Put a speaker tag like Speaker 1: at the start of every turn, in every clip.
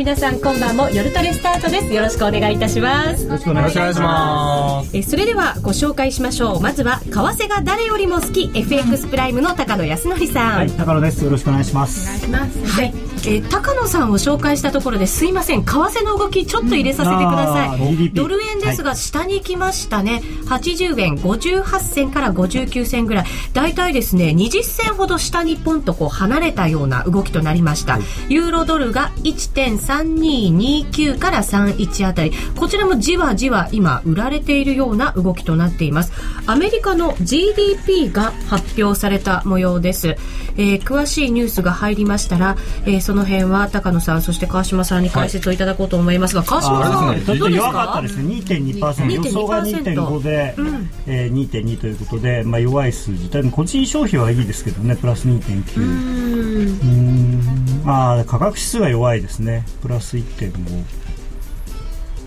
Speaker 1: 皆さんこんばんも夜トレスタートです。よろしくお願いいたします。
Speaker 2: よろしくお願いします。
Speaker 1: えそれではご紹介しましょう。まずは為替が誰よりも好き。FX プライムの高野康則さん。
Speaker 3: はい高野です。よろしくお願いします。
Speaker 1: お願いします。はい、えー、高野さんを紹介したところですいません為替の動きちょっと入れさせてください、うん、ドル円ですが下に来ましたね、はい、80円58銭から59銭ぐらい。大体ですね20銭ほど下にポンとこう離れたような動きとなりました、はい、ユーロドルが1.3229から31あたり。こちらもじわじわ今売られているような動きとなっています。アメリカの GDP が発表された模様です、えー、詳しいニュースが入りましたら、えー、その辺は高野さんそして川島さんに解説をいただこうと思いますが、はい、川島さん、
Speaker 3: ちょっと弱かったですね。2.2%予想が2.5で、うん、えー、2.2ということで、まあ、弱い数字。多分個人消費はいいですけどね。プラス2.9うん。まあ価格指数は弱いですね。プラス1.5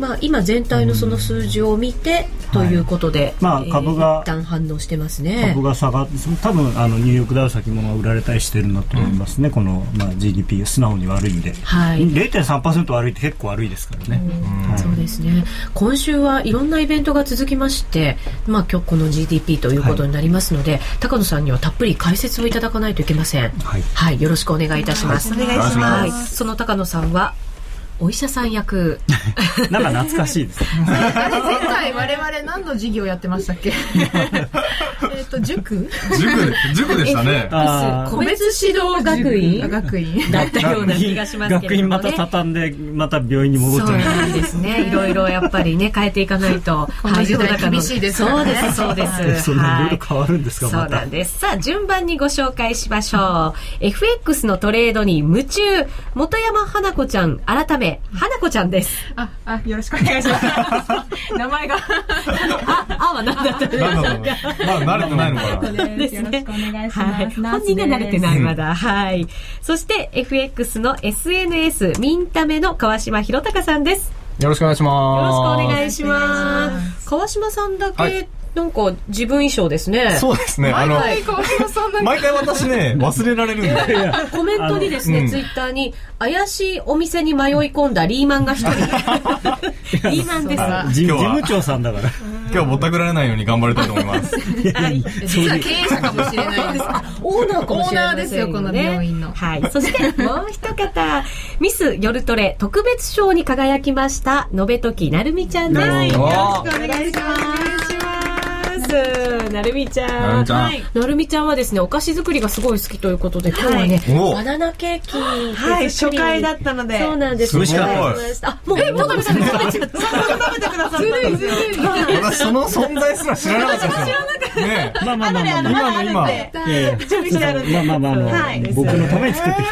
Speaker 1: まあ、今全体のその数字を見て、ということで、はい、
Speaker 3: まあ、株が、
Speaker 1: えー、一旦反応してますね。
Speaker 3: 株が下がって多分あのニューヨークダウ先物が売られたりしてるんだと思いますね、うん、この、まあ、GDP 素直に悪いんで、はい、0.3%悪いって結構悪いですからね、
Speaker 1: はい、そうですね。今週はいろんなイベントが続きまして、まあ、今日この GDP ということになりますので、はい、高野さんにはたっぷり解説をいただかないといけません。はい、はい、よろしくお願いいたします、
Speaker 4: お願いします、
Speaker 1: その高野さんはお医者さん役。
Speaker 3: なんか懐かしいです 前
Speaker 4: 回我々何の授業やってましたっけ？と塾？
Speaker 2: 塾塾でしたね。
Speaker 1: 個別指導学院？
Speaker 4: 学院
Speaker 1: だったような気がしますけど、ね、
Speaker 3: 学院また畳んでまた病院に戻っちゃう
Speaker 1: そうなんですね。いろいろやっぱりね変えていかないと。
Speaker 4: この時代厳しいです、
Speaker 1: ね、そうですそうです。
Speaker 3: そんない。ろいろ変わるんです。か、
Speaker 1: そうなんです。さあ順番にご紹介しましょう。FX のトレードに夢中。本山花子ちゃん改め花子ちゃんです。
Speaker 4: あ、あ、よろしくお願いします。名前が。
Speaker 1: あ、あは何だったんで
Speaker 2: すか？まあ、慣れてないのかな。
Speaker 4: ですね。よろしくお願いします。
Speaker 1: 本人が慣れてない、まだ。はい。そして、FX の SNS、ミンタメの川島博隆さんです。
Speaker 2: よろしくお願いします。
Speaker 1: よろしくお願いします。川島さんだけ、なんか自分衣装ですね。
Speaker 2: そうですね。
Speaker 4: あの、
Speaker 2: 毎回私ね、忘れられるんで。
Speaker 1: コメントにですね、ツイッターに、怪しいお店に迷い込んだリーマンが一人。リーマンです
Speaker 3: 事務長さんだから。
Speaker 2: 今日ぼったくられないように頑張りたいと思います。
Speaker 4: はい。実は経営者かもしれないです。
Speaker 1: オーナーかもしれない
Speaker 4: ですよ、この病院の。
Speaker 1: はい。そしてもう一方、ミス夜トレ特別賞に輝きました、のべときなるみちゃんです。よろしくお願いします。なるみちゃん。なるみちゃんはですね、お菓子作りがすごい好きということで、今日はね、バナナケーキ。
Speaker 4: はい、初回だったので。
Speaker 1: そうなんです。
Speaker 2: 美味しかった
Speaker 1: です。あ、もう、え、もう食べたんですか？食べてくださ
Speaker 4: い。ずるいずるい。
Speaker 2: 私、その存在すら知らなかったですよ。知らなかった。ね
Speaker 3: まあまあまあまあ、今の今。準備してあるんで。まあまあまあ、あの、僕のために作ってき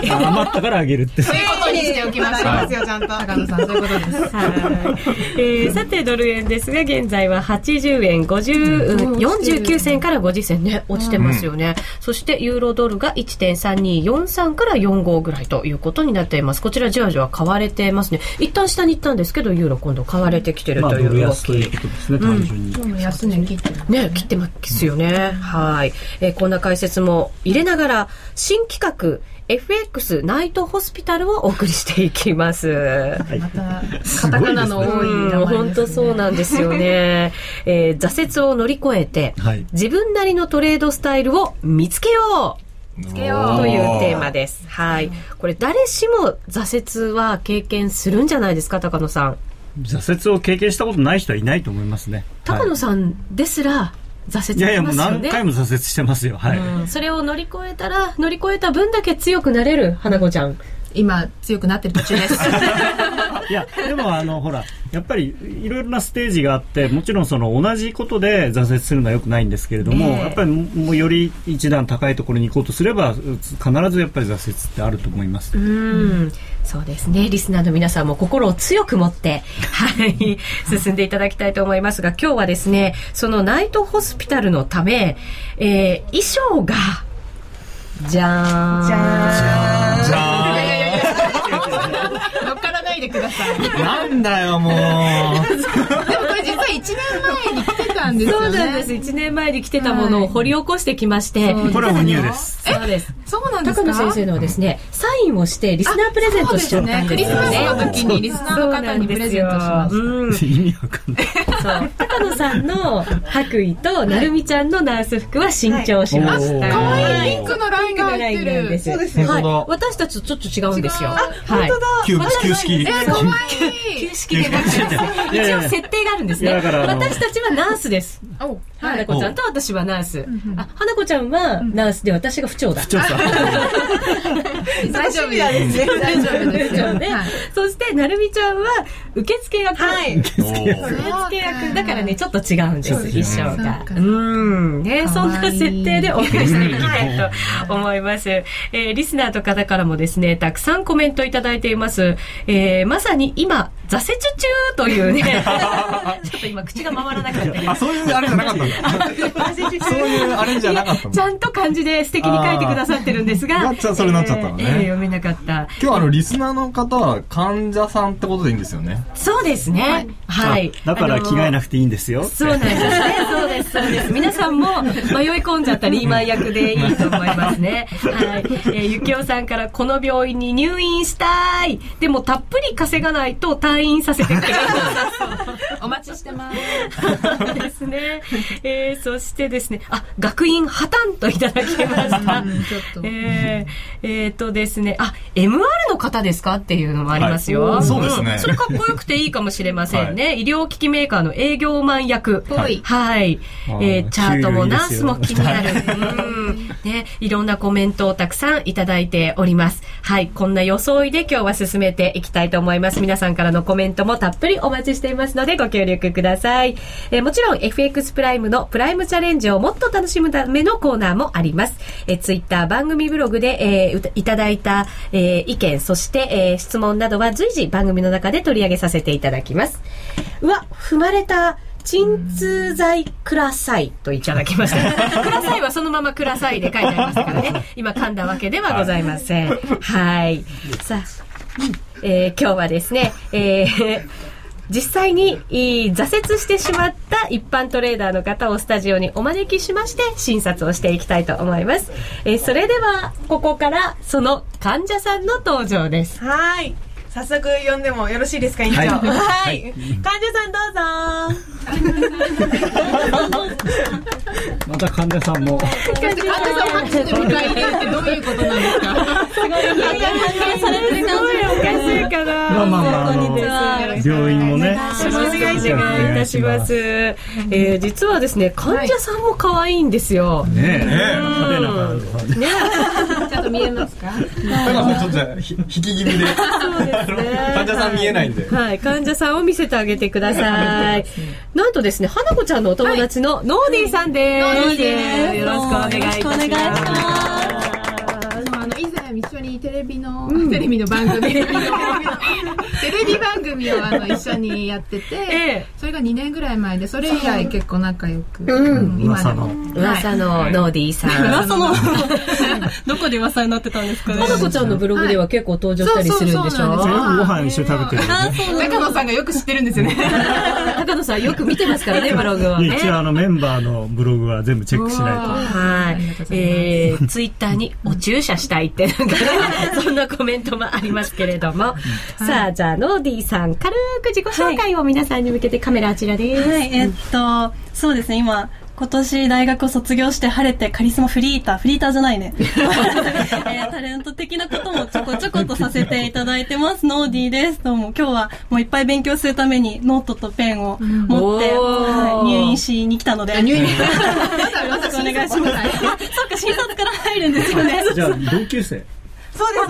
Speaker 3: てる。余ったからあげるって。
Speaker 4: そういうことにしておきます。ありますよ、ちゃんと。高野さん、そういうことです。はい。
Speaker 1: えさて、ドル円ですが、現在は80円50、49銭から50銭ね、落ちてますよね。そしてユーロドルが1.3243から45ぐらいということになっています。こちらじわじわ買われてますね。一旦下に行ったんですけど、ユーロ今度買われてきてるという動き。
Speaker 3: ということですね、単純
Speaker 4: に。安値切って
Speaker 1: ね、切ってますよね。はい。えー、こんな解説も入れながら、新企画、FX ナイトホスピタルをお送りしていきます。
Speaker 4: また、カタカナの多い名
Speaker 1: 前、ね、本当そうなんですよね。えー、挫折を乗り越えて、はい、自分なりのトレードスタイルを見つけよう見つけようというテーマです。はい。これ誰しも挫折は経験するんじゃないですか、高野さん。
Speaker 3: 挫折を経験したことない人はいないと思いますね。
Speaker 1: 高野さんですら、挫折、ね、いやいやもう何
Speaker 3: 回も挫折してますよ。はい、
Speaker 1: うん、それを乗り越えたら乗り越えた分だけ強くなれる花子ちゃん
Speaker 4: 今強くなってる途中です。
Speaker 3: いやでもあのほらやっぱりいろいろなステージがあってもちろんその同じことで挫折するのはよくないんですけれども、やっぱりもうより一段高いところに行こうとすれば必ずやっぱり挫折ってあると思います。
Speaker 1: うん。そうですね。リスナーの皆さんも心を強く持って はい進んでいただきたいと思いますが今日はですねそのナイトホスピタルのため、えー、衣装がじゃーん。
Speaker 4: じゃ
Speaker 2: ーん。じゃーん
Speaker 4: ください。
Speaker 2: なんだよ、もう。
Speaker 4: 実は1年前に来てたんですよね。
Speaker 1: そうなんです。1年前に来てたものを掘り起こしてきまして。
Speaker 3: これはおニューです。
Speaker 1: そうです。
Speaker 4: そうなんですか？
Speaker 1: 高野先生のはですね、サインをしてリスナープレゼントしちゃったんですよね。
Speaker 4: クリスマスの時にリスナーの方にプレゼントしました。
Speaker 1: うん。
Speaker 3: 意味わかんない。
Speaker 1: そう。高野さんの白衣と、なるみちゃんのナース服は新調しました。
Speaker 3: はい
Speaker 4: かわいピンクのラインが入ってる。
Speaker 1: す
Speaker 5: そうですね
Speaker 1: 私たちとちょっと違うんですよ。はい。
Speaker 2: 旧旧式
Speaker 4: えー、かわいい。
Speaker 1: 旧式で
Speaker 3: い
Speaker 1: 一応設定があるんですね。私たちはナースです。
Speaker 4: お
Speaker 1: 花子ちゃんと私はナース。あ、花子ちゃんはナースで私が不調だ。
Speaker 3: ちょっとさ、
Speaker 4: 大丈夫です。大丈夫ですよ。
Speaker 1: ね
Speaker 4: はい
Speaker 1: そして、なるみちゃんは受付役。
Speaker 5: はい
Speaker 1: 受付役。だからね、ちょっと違うんです、衣装が。
Speaker 4: そうか
Speaker 1: うん。ね、
Speaker 4: か
Speaker 1: そんな設定でお送りしていきたいと思います。えーリスナーの方からもですね、たくさんコメントいただいています。えーまさに今、挫折中というね、ちょっと今口が回らなかった
Speaker 2: あ、そういうあれじゃなかったんだ。そういうあれじゃなかった。
Speaker 1: ちゃんと漢字で素敵に書いてくださってるんですが。
Speaker 2: なっちゃそれなっちゃったのね
Speaker 1: えーえー読めなかった。
Speaker 2: 今日あの、リスナーの方は患者さんってことでいいんですよね。
Speaker 1: そうですね。はい。
Speaker 3: だから着替えなくていいんですよ。
Speaker 1: そうなんですね。そうです、そうです。皆さんも迷い込んじゃったリーマン役でいいと思いますね。はい。えーゆきおさんから、この病院に入院したい。でも、たっぷり稼がないと退院させてくれる。
Speaker 4: お待ちしてます。
Speaker 1: そ うですね。えーそしてですね、あ、学院破綻といただきました。
Speaker 4: うんちょっと。
Speaker 1: えー、えーとですね、あ、MR の方ですかっていうのもありますよ。
Speaker 2: はいそうですね
Speaker 1: んそれかっこよくていいかもしれませんね。医療機器メーカーの営業マン役。
Speaker 4: ぽい
Speaker 1: はい。えーチャートもナースも気になる。
Speaker 3: 給
Speaker 1: うん。ね、いろんなコメントをたくさんいただいております。はい。こんな装いで今日は進めていきたいと思います。皆さんからのコメントもたっぷりお待ちしていますのでご協力ください。えーもちろん FX プライムのプライムチャレンジをもっと楽しむためのコーナーもあります。えー、ツイッター番組ブログで、えーいただいた、えー意見、そして、えー質問などは随時番組の中で取り上げさせていただきます。うわ、踏まれた。鎮痛剤くださいといただきました。くださいはそのままくださいで書いてありましたからね。今噛んだわけではございません。はい。さあ、えー今日はですね、えー実際に挫折してしまった一般トレーダーの方をスタジオにお招きしまして診察をしていきたいと思います。えーそれでは、ここからその患者さんの登場です。
Speaker 5: はい。早速呼んでもよろしいですか、院長。
Speaker 3: はい。
Speaker 5: はい。患者さんどうぞ。
Speaker 3: また患者さんも。
Speaker 4: 患者さん拍手で迎え入れるってどういうことなんですか
Speaker 1: されるすごい。おかしい。かな。
Speaker 3: まあまあまあ、あの、病院もね。
Speaker 1: よろしくお願い。します。ます。えー実はですね、患者さんも可愛い。んですよ。
Speaker 3: ねえ。
Speaker 2: ねえ
Speaker 4: ちゃんと見えますか
Speaker 2: 高野さんちょっと引き気味で。
Speaker 1: そうですね。
Speaker 2: 患者さん見えないんで。
Speaker 1: はい、患者さんを見せてあげてください。なんとですね、花子ちゃんのお友達のノーディーさんです。
Speaker 4: ノーディーです
Speaker 1: よろしくお願い。
Speaker 5: よろしくお願いします
Speaker 4: 一緒にテレビの、テレビの番組。テレビ番組をあの一緒にやってて、
Speaker 1: ええ。
Speaker 4: それが2年ぐらい前でそれ以来結構仲良く、
Speaker 1: う。ん。
Speaker 4: 今でも。
Speaker 1: 噂の。ノーディーさん。
Speaker 5: 噂の、どこで噂になってたんですかね？
Speaker 1: 花子ちゃんのブログでは結構登場したりするんでしょ？
Speaker 4: そうそうそう。なん
Speaker 3: ご飯一緒に食べてるよね。
Speaker 4: 中野さんがよく知ってるんですよね。
Speaker 1: 高野さんよく見てますからね、ブログをね。
Speaker 3: 一応あのメンバーのブログは全部チェックしない
Speaker 1: はい。えー、ツイッターにお注射したいって、そんなコメントもありますけれども。さあ、じゃあ、ノーディーさん、軽く自己紹介を皆さんに向けてカメラあちらです。
Speaker 6: はい、えっと、そうですね、今、今年大学を卒業して晴れてカリスマフリーター、フリーターじゃないね。えータレント的なこともちょこちょことさせていただいてます。ノーディーです。どうも今日はもういっぱい勉強するためにノートとペンを持って、はい入院しに来たので。
Speaker 4: 入院
Speaker 6: よろしくお願いします。あ、そっか、診察から入るんですよね。
Speaker 3: と。じゃあ、同級生。
Speaker 5: そうで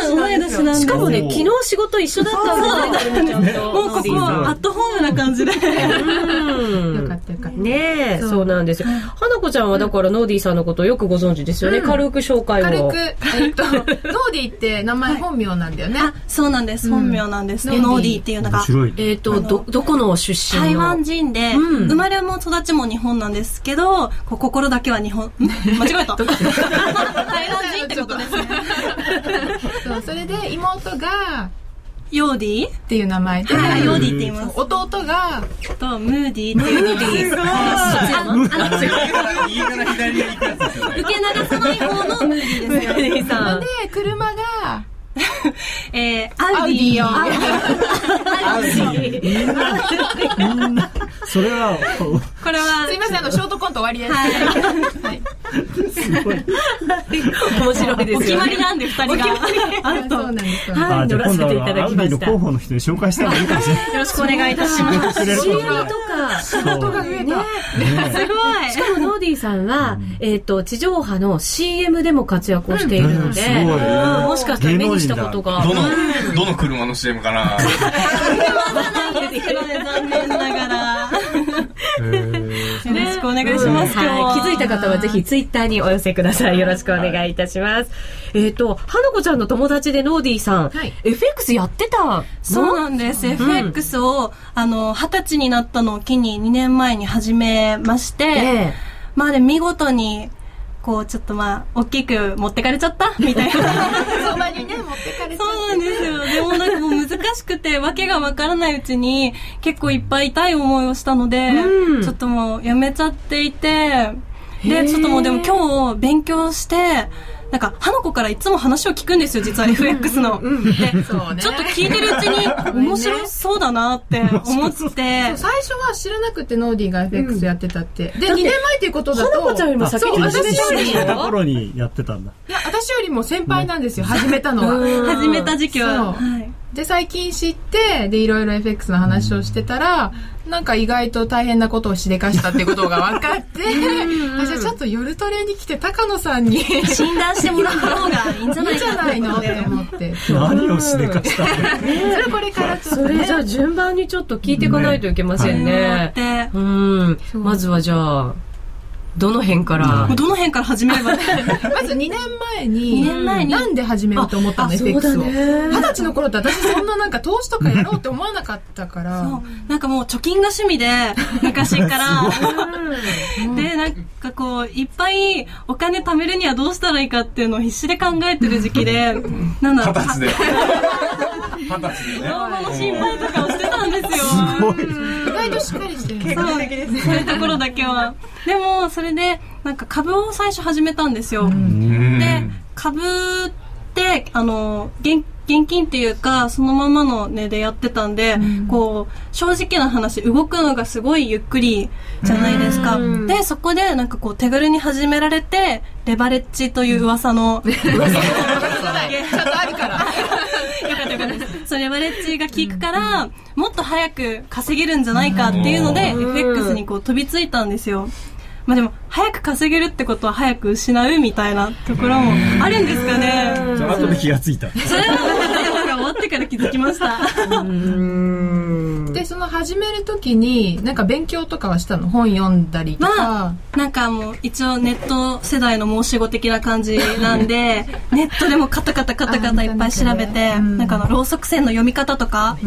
Speaker 5: す、同い年
Speaker 1: しかもね、昨日仕事一緒だったんで。
Speaker 6: もうここはアットホームな感じで。
Speaker 1: うん
Speaker 4: よかったよかった
Speaker 1: ねえ、そうなんですよ。花子ちゃんはだからノーディーさんのことをよくご存知ですよね。軽く紹介を。
Speaker 4: 軽く、えっと、ノーディーって名前本名なんだよね。
Speaker 6: あ、そうなんです。本名なんです。
Speaker 4: うん
Speaker 6: ノーディーっていうのが。
Speaker 1: えっと、ど、どこの出身の？
Speaker 6: 台湾人で、
Speaker 1: うん
Speaker 6: 生まれも育ちも日本なんですけど、心だけは日本、ん 間違えた。台湾人ってことですね。
Speaker 4: そう、それで妹が、
Speaker 6: ヨーディー？
Speaker 4: っていう名前で、
Speaker 6: はい、ヨーディーって言います。
Speaker 4: 弟が、
Speaker 6: と、ムーディーっていう。ムーディー。
Speaker 2: 右から左に行くやつですよね。
Speaker 6: 受け流さない方のムーディーですよ。
Speaker 1: ムーディーさん
Speaker 4: で、車が、
Speaker 6: えー、アウディーを。
Speaker 3: それは、
Speaker 6: これは
Speaker 4: すい、ません、あの、ショートコント終わりです。
Speaker 6: はい。
Speaker 4: はい。
Speaker 3: すごい。
Speaker 1: 面白いですよ、ね。
Speaker 6: お決まりなんで、二人が。
Speaker 4: あそうなんですよ。
Speaker 1: はい乗らせていた
Speaker 3: はアウディの
Speaker 1: だきました
Speaker 3: 候補の人に紹介した方がいいかもしれない。
Speaker 6: よろしくお願いいたします。
Speaker 1: CM とか、
Speaker 4: 仕事が増えた。
Speaker 6: すごい。
Speaker 1: しかもノーディーさんは、えっ、と、地上波の CM でも活躍をしているので、
Speaker 3: うんすごい
Speaker 1: うんもしかしたら目にしたことが。
Speaker 2: どの、どの車の CM かな？
Speaker 6: 残念ながら。よろしくお願いします。今日は
Speaker 1: はい、気づいた方はぜひツイッターにお寄せください。よろしくお願いいたします。えっ、と、花子ちゃんの友達でノーディーさん、
Speaker 4: はい
Speaker 1: FX やってたの？
Speaker 6: そうなんです。FX を、あの、二十歳になったのを機に2年前に始めまして、
Speaker 1: ええ
Speaker 6: まあで見事に、こう、ちょっとまあ、大きく持ってかれちゃった？みたいな。
Speaker 4: そばにね、持ってかれちゃ
Speaker 6: そうなんですよ。でもなんかもう難しくて、わけがわからないうちに、結構いっぱい痛い思いをしたので、
Speaker 1: うん
Speaker 6: ちょっともうやめちゃっていて、で、ちょっともうでも今日勉強して、なんか、花子からいつも話を聞くんですよ、実は FX の。で、
Speaker 4: ね
Speaker 6: ちょっと聞いてるうちに、面白そうだなって思って、
Speaker 4: 最初は知らなくてノーディーが FX やってたって。で、2年前っていうことだと、
Speaker 1: 花子ちゃんよりも先に始めた
Speaker 3: 頃にやってたんだ。
Speaker 4: いや、私よりも先輩なんですよ、始めたのは。
Speaker 6: 始めた時期は。
Speaker 4: そう
Speaker 6: はい
Speaker 4: で、最近知って、で、いろいろ FX の話をしてたら、なんか意外と大変なことをしでかしたってことが分かって、あ、じゃあちょっと夜トレに来て高野さんに、いい
Speaker 6: 診断してもらった方がいいんじゃない
Speaker 4: んじゃ
Speaker 6: か
Speaker 4: ないのって。思って。
Speaker 3: 何をしでかしたんだ
Speaker 4: それこれからちょっとね。
Speaker 1: それじゃあ順番にちょっと聞いていかないといけませんね。
Speaker 6: で、
Speaker 1: うん。まずはじゃあ、どの辺から、
Speaker 6: もうどの辺から始めれば？
Speaker 4: まず2年前に、
Speaker 6: 2年前に？
Speaker 4: なんで始めようと思ったの、
Speaker 1: あ
Speaker 4: FX を。二十歳の頃って私そんななんか投資とかやろうって思わなかったから。
Speaker 6: そうなんかもう貯金が趣味で、昔から。で、なんかこう、いっぱいお金貯めるにはどうしたらいいかっていうのを必死で考えてる時期で、なんだろう、
Speaker 2: 二十歳で。二十歳でね。
Speaker 6: 老後の心配とかをしてたんですよ。
Speaker 4: 意外としっかりしてるんです
Speaker 6: そうそういうところだけは。でも、それで、なんか株を最初始めたんですよ。
Speaker 2: うん
Speaker 6: で、株って、あの、現現金っていうか、そのままの値でやってたんで、こう、正直な話、動くのがすごいゆっくりじゃないですか。
Speaker 1: うん
Speaker 6: で、そこで、なんかこう、手軽に始められて、レバレッジという噂の、
Speaker 4: ちゃんとあるから。
Speaker 6: よかったよかったです。そう、レバレッジが効くから、もっと早く稼げるんじゃないかっていうので、FX にこう飛びついたんですよ。まあでも、早く稼げるってことは早く失うみたいなところもあるんですかね。
Speaker 3: その後で気がついた。
Speaker 6: それは、が終わってから気づきました。
Speaker 4: で、その始めるときに、なんか勉強とかはしたの？本読んだりとか。
Speaker 6: まあ、なんかもう一応ネット世代の申し子的な感じなんで、ネットでもカタカタカタカタいっぱい調べて、
Speaker 4: うん。
Speaker 6: なんかあの、ろうそく線の読み方とか、ト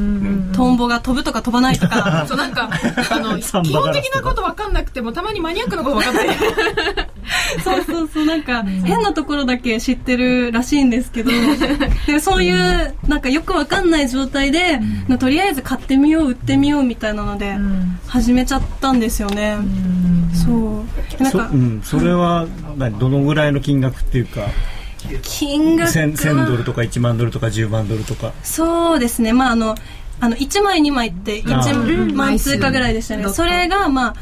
Speaker 6: ンボが飛ぶとか飛ばないとか、
Speaker 4: そうなんか、あの、基本的なこと分かんなくても、たまにマニアックなこと分かって。
Speaker 6: そうそうそう、なんか、変なところだけ知ってるらしいんですけど、でそういう、なんかよくわかんない状態で、とりあえず買ってみよう、売ってみようみたいなので、始めちゃったんですよね。そう。なんか
Speaker 3: そう、ん、それは何どのぐらいの金額っていうか
Speaker 6: 金額は
Speaker 3: 1000 1000ドルとか1万ドルとか10万ドルとか。
Speaker 6: そうですね、まああの、あの、1枚2枚って1万通貨ぐらいでしたね。
Speaker 4: うん。
Speaker 6: それが、まあ、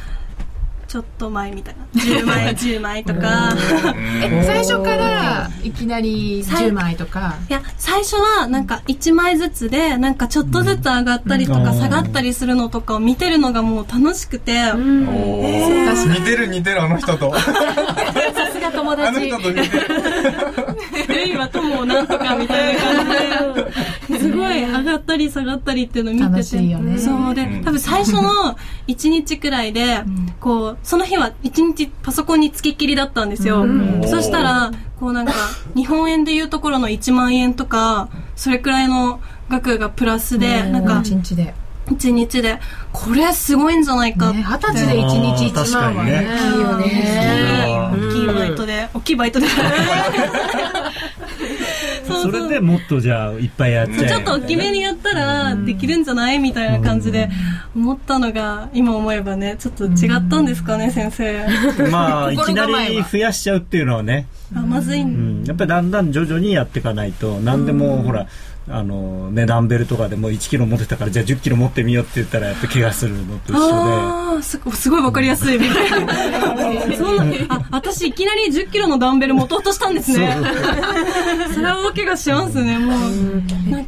Speaker 6: ちょっと前みたいな。10枚、10枚とか。
Speaker 4: え、最初から、いきなり10枚とか？
Speaker 6: いや、最初はなんか1枚ずつで、なんかちょっとずつ上がったりと
Speaker 3: うん
Speaker 6: か下がったりするのとかを見てるのがもう楽しくて、
Speaker 2: おー似てる似てるあの人と。
Speaker 1: さすが友
Speaker 2: あの
Speaker 1: 達
Speaker 2: 人と似てる。
Speaker 6: ルイは友をなんとかみたいな感じで、すごい上がったり下がったりっていうのを見てて。
Speaker 4: 楽しいよね
Speaker 6: そうで、多分最初の1日くらいで、こう、その日は1日パソコンにつきっきりだったんですよ。そしたら、こうなんか、日本円でいうところの1万円とか、それくらいの額がプラスで、なんか、
Speaker 4: 1日で。
Speaker 6: 1日で、これすごいんじゃないかって。
Speaker 4: ね、二十歳で1日1万はね。
Speaker 3: あー
Speaker 1: いいよね
Speaker 6: 大きいバイトで、大きいバイトで。
Speaker 3: それでもっとじゃあいっぱいやっちゃえ。
Speaker 6: ちょっと大きめにやったらできるんじゃないみたいな感じで思ったのが今思えばねちょっと違ったんですかね先生。
Speaker 3: まあいきなり増やしちゃうっていうのはね。
Speaker 6: あまずい、う
Speaker 3: ん、やっぱりだんだん徐々にやっていかないと何でもほらあのね、ダンベルとかでも1キロ持ってたからじゃあ10キロ持ってみようって言ったらやっぱ怪我するのと一緒
Speaker 6: で。すすごいわかりやすいみたいな。そんなあ私いきなり10キロのダンベル持とうとしたんですね。それは大怪我しますねもう。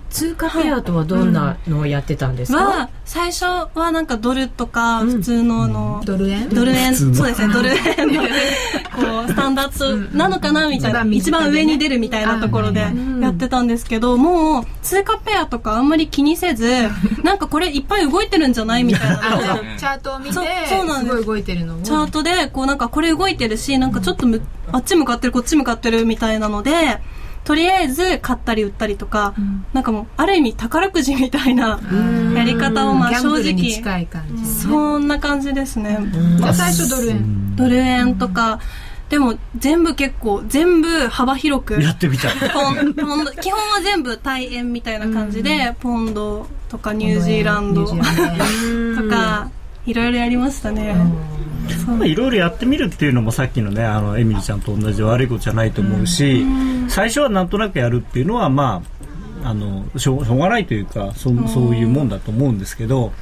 Speaker 1: 通貨ペアとはどんなのをやってたんですか、は
Speaker 6: 最初はなんかドルとか普通のの、
Speaker 4: ドル円？
Speaker 6: ドル円。そうですねドル円のこうスタンダードなのかなみたいな。一番上に出るみたいなところでやってたんですけどもう通貨ペアとかあんまり気にせず なんかこれいっぱい動いてるんじゃないみたいな
Speaker 4: チャートを見てそうなんです。すごい動いてるの
Speaker 6: チャートでこうなんかこれ動いてるしなんかちょっとむあっち向かってるこっち向かってるみたいなのでとりあえず買ったり売ったりとか、うん、なんかもうある意味宝くじみたいなやり方をまあ正直そんな感じですね、
Speaker 4: 最初ドル円。
Speaker 6: ドル円とか、でも全部結構全部幅広く
Speaker 3: やってみた
Speaker 6: ポンポンド基本は全部大円みたいな感じで、うん、ポンドとかニュージーランド とかいろいろやりましたね、
Speaker 3: いろいろやってみるっていうのもさっきのねあのエミリーちゃんと同じ悪いことじゃないと思うし、うん、最初はなんとなくやるっていうのはまああのしょうがないというかそそういうもんだと思うんですけど、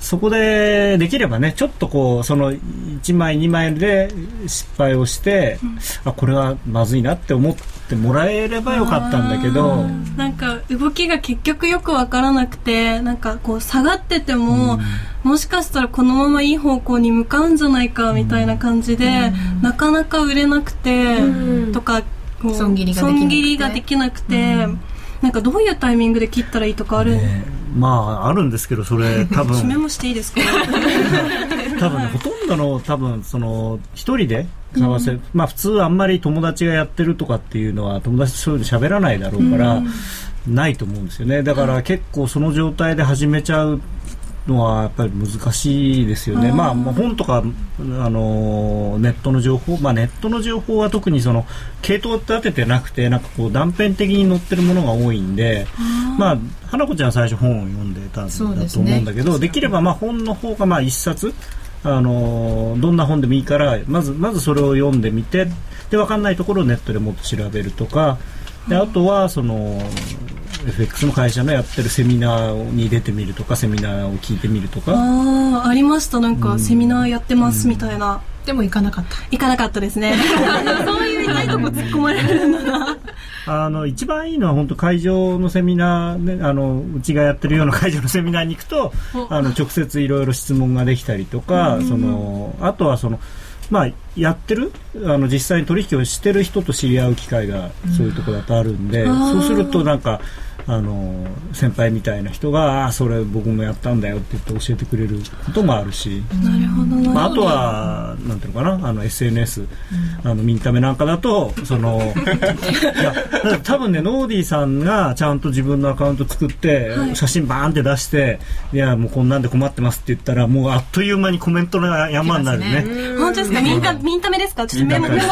Speaker 3: そこでできればねちょっとこうその1枚2枚で失敗をして、うん、あこれはまずいなって思ってもらえればよかったんだけど。
Speaker 6: なんか動きが結局よく分からなくてなんかこう下がってても、うん、もしかしたらこのままいい方向に向かうんじゃないかみたいな感じで、うん、なかなか売れなくて、とか
Speaker 4: 損切
Speaker 6: りができなくて。なん。かどういうタイミングで切ったらいいとかある、ね、
Speaker 3: まああるんですけどそれ 多分。
Speaker 6: メモしていいですか？
Speaker 3: 多分ねほとんどの多分その一人で為替、うん、まあ普通あんまり友達がやってるとかっていうのは友達とそういうの喋らないだろうから、うん、ないと思うんですよね。だから結構その状態で始めちゃうのはやっぱり難しいですよね、まあ、本とかあのネットの情報、まあ、ネットの情報は特にその系統立ててなくてなんかこう断片的に載ってるものが多いんで、まあ、花子ちゃんは最初本を読んでたんだと思うんだけどで、ね,、できればまあ本の方がまあ一冊あのどんな本でもいいからまずまずそれを読んでみてで分かんないところをネットでもっと調べるとかであとはその FX の会社のやってるセミナーに出てみるとかセミナーを聞いてみるとか。
Speaker 6: ああありました。なんか、セミナーやってますみたいな、
Speaker 4: でも行かなかった。
Speaker 6: 行かなかったですね。そういう痛いとこ突っ込まれるんだな
Speaker 3: あの一番いいのは本当会場のセミナー、ね、あのうちがやってるような会場のセミナーに行くとあの直接いろいろ質問ができたりとか、そのあとはそのまあ、やってるあの実際に取引をしてる人と知り合う機会がそういうところだとあるんで、うん、そうするとなんかあの先輩みたいな人があそれ僕もやったんだよって言って教えてくれることもあるし。
Speaker 6: なるほど、ま
Speaker 3: あ、あとはなんていうのかなあの SNS、うん、あのミンタメなんかだとその いや多分ねノーディーさんがちゃんと自分のアカウント作って、はい、写真バーンって出していやもうこんなんで困ってますって言ったらもうあっという間にコメントの山になるね。
Speaker 6: 本当ですか？ミンタミンタメですか？ちょっとメモメ。モ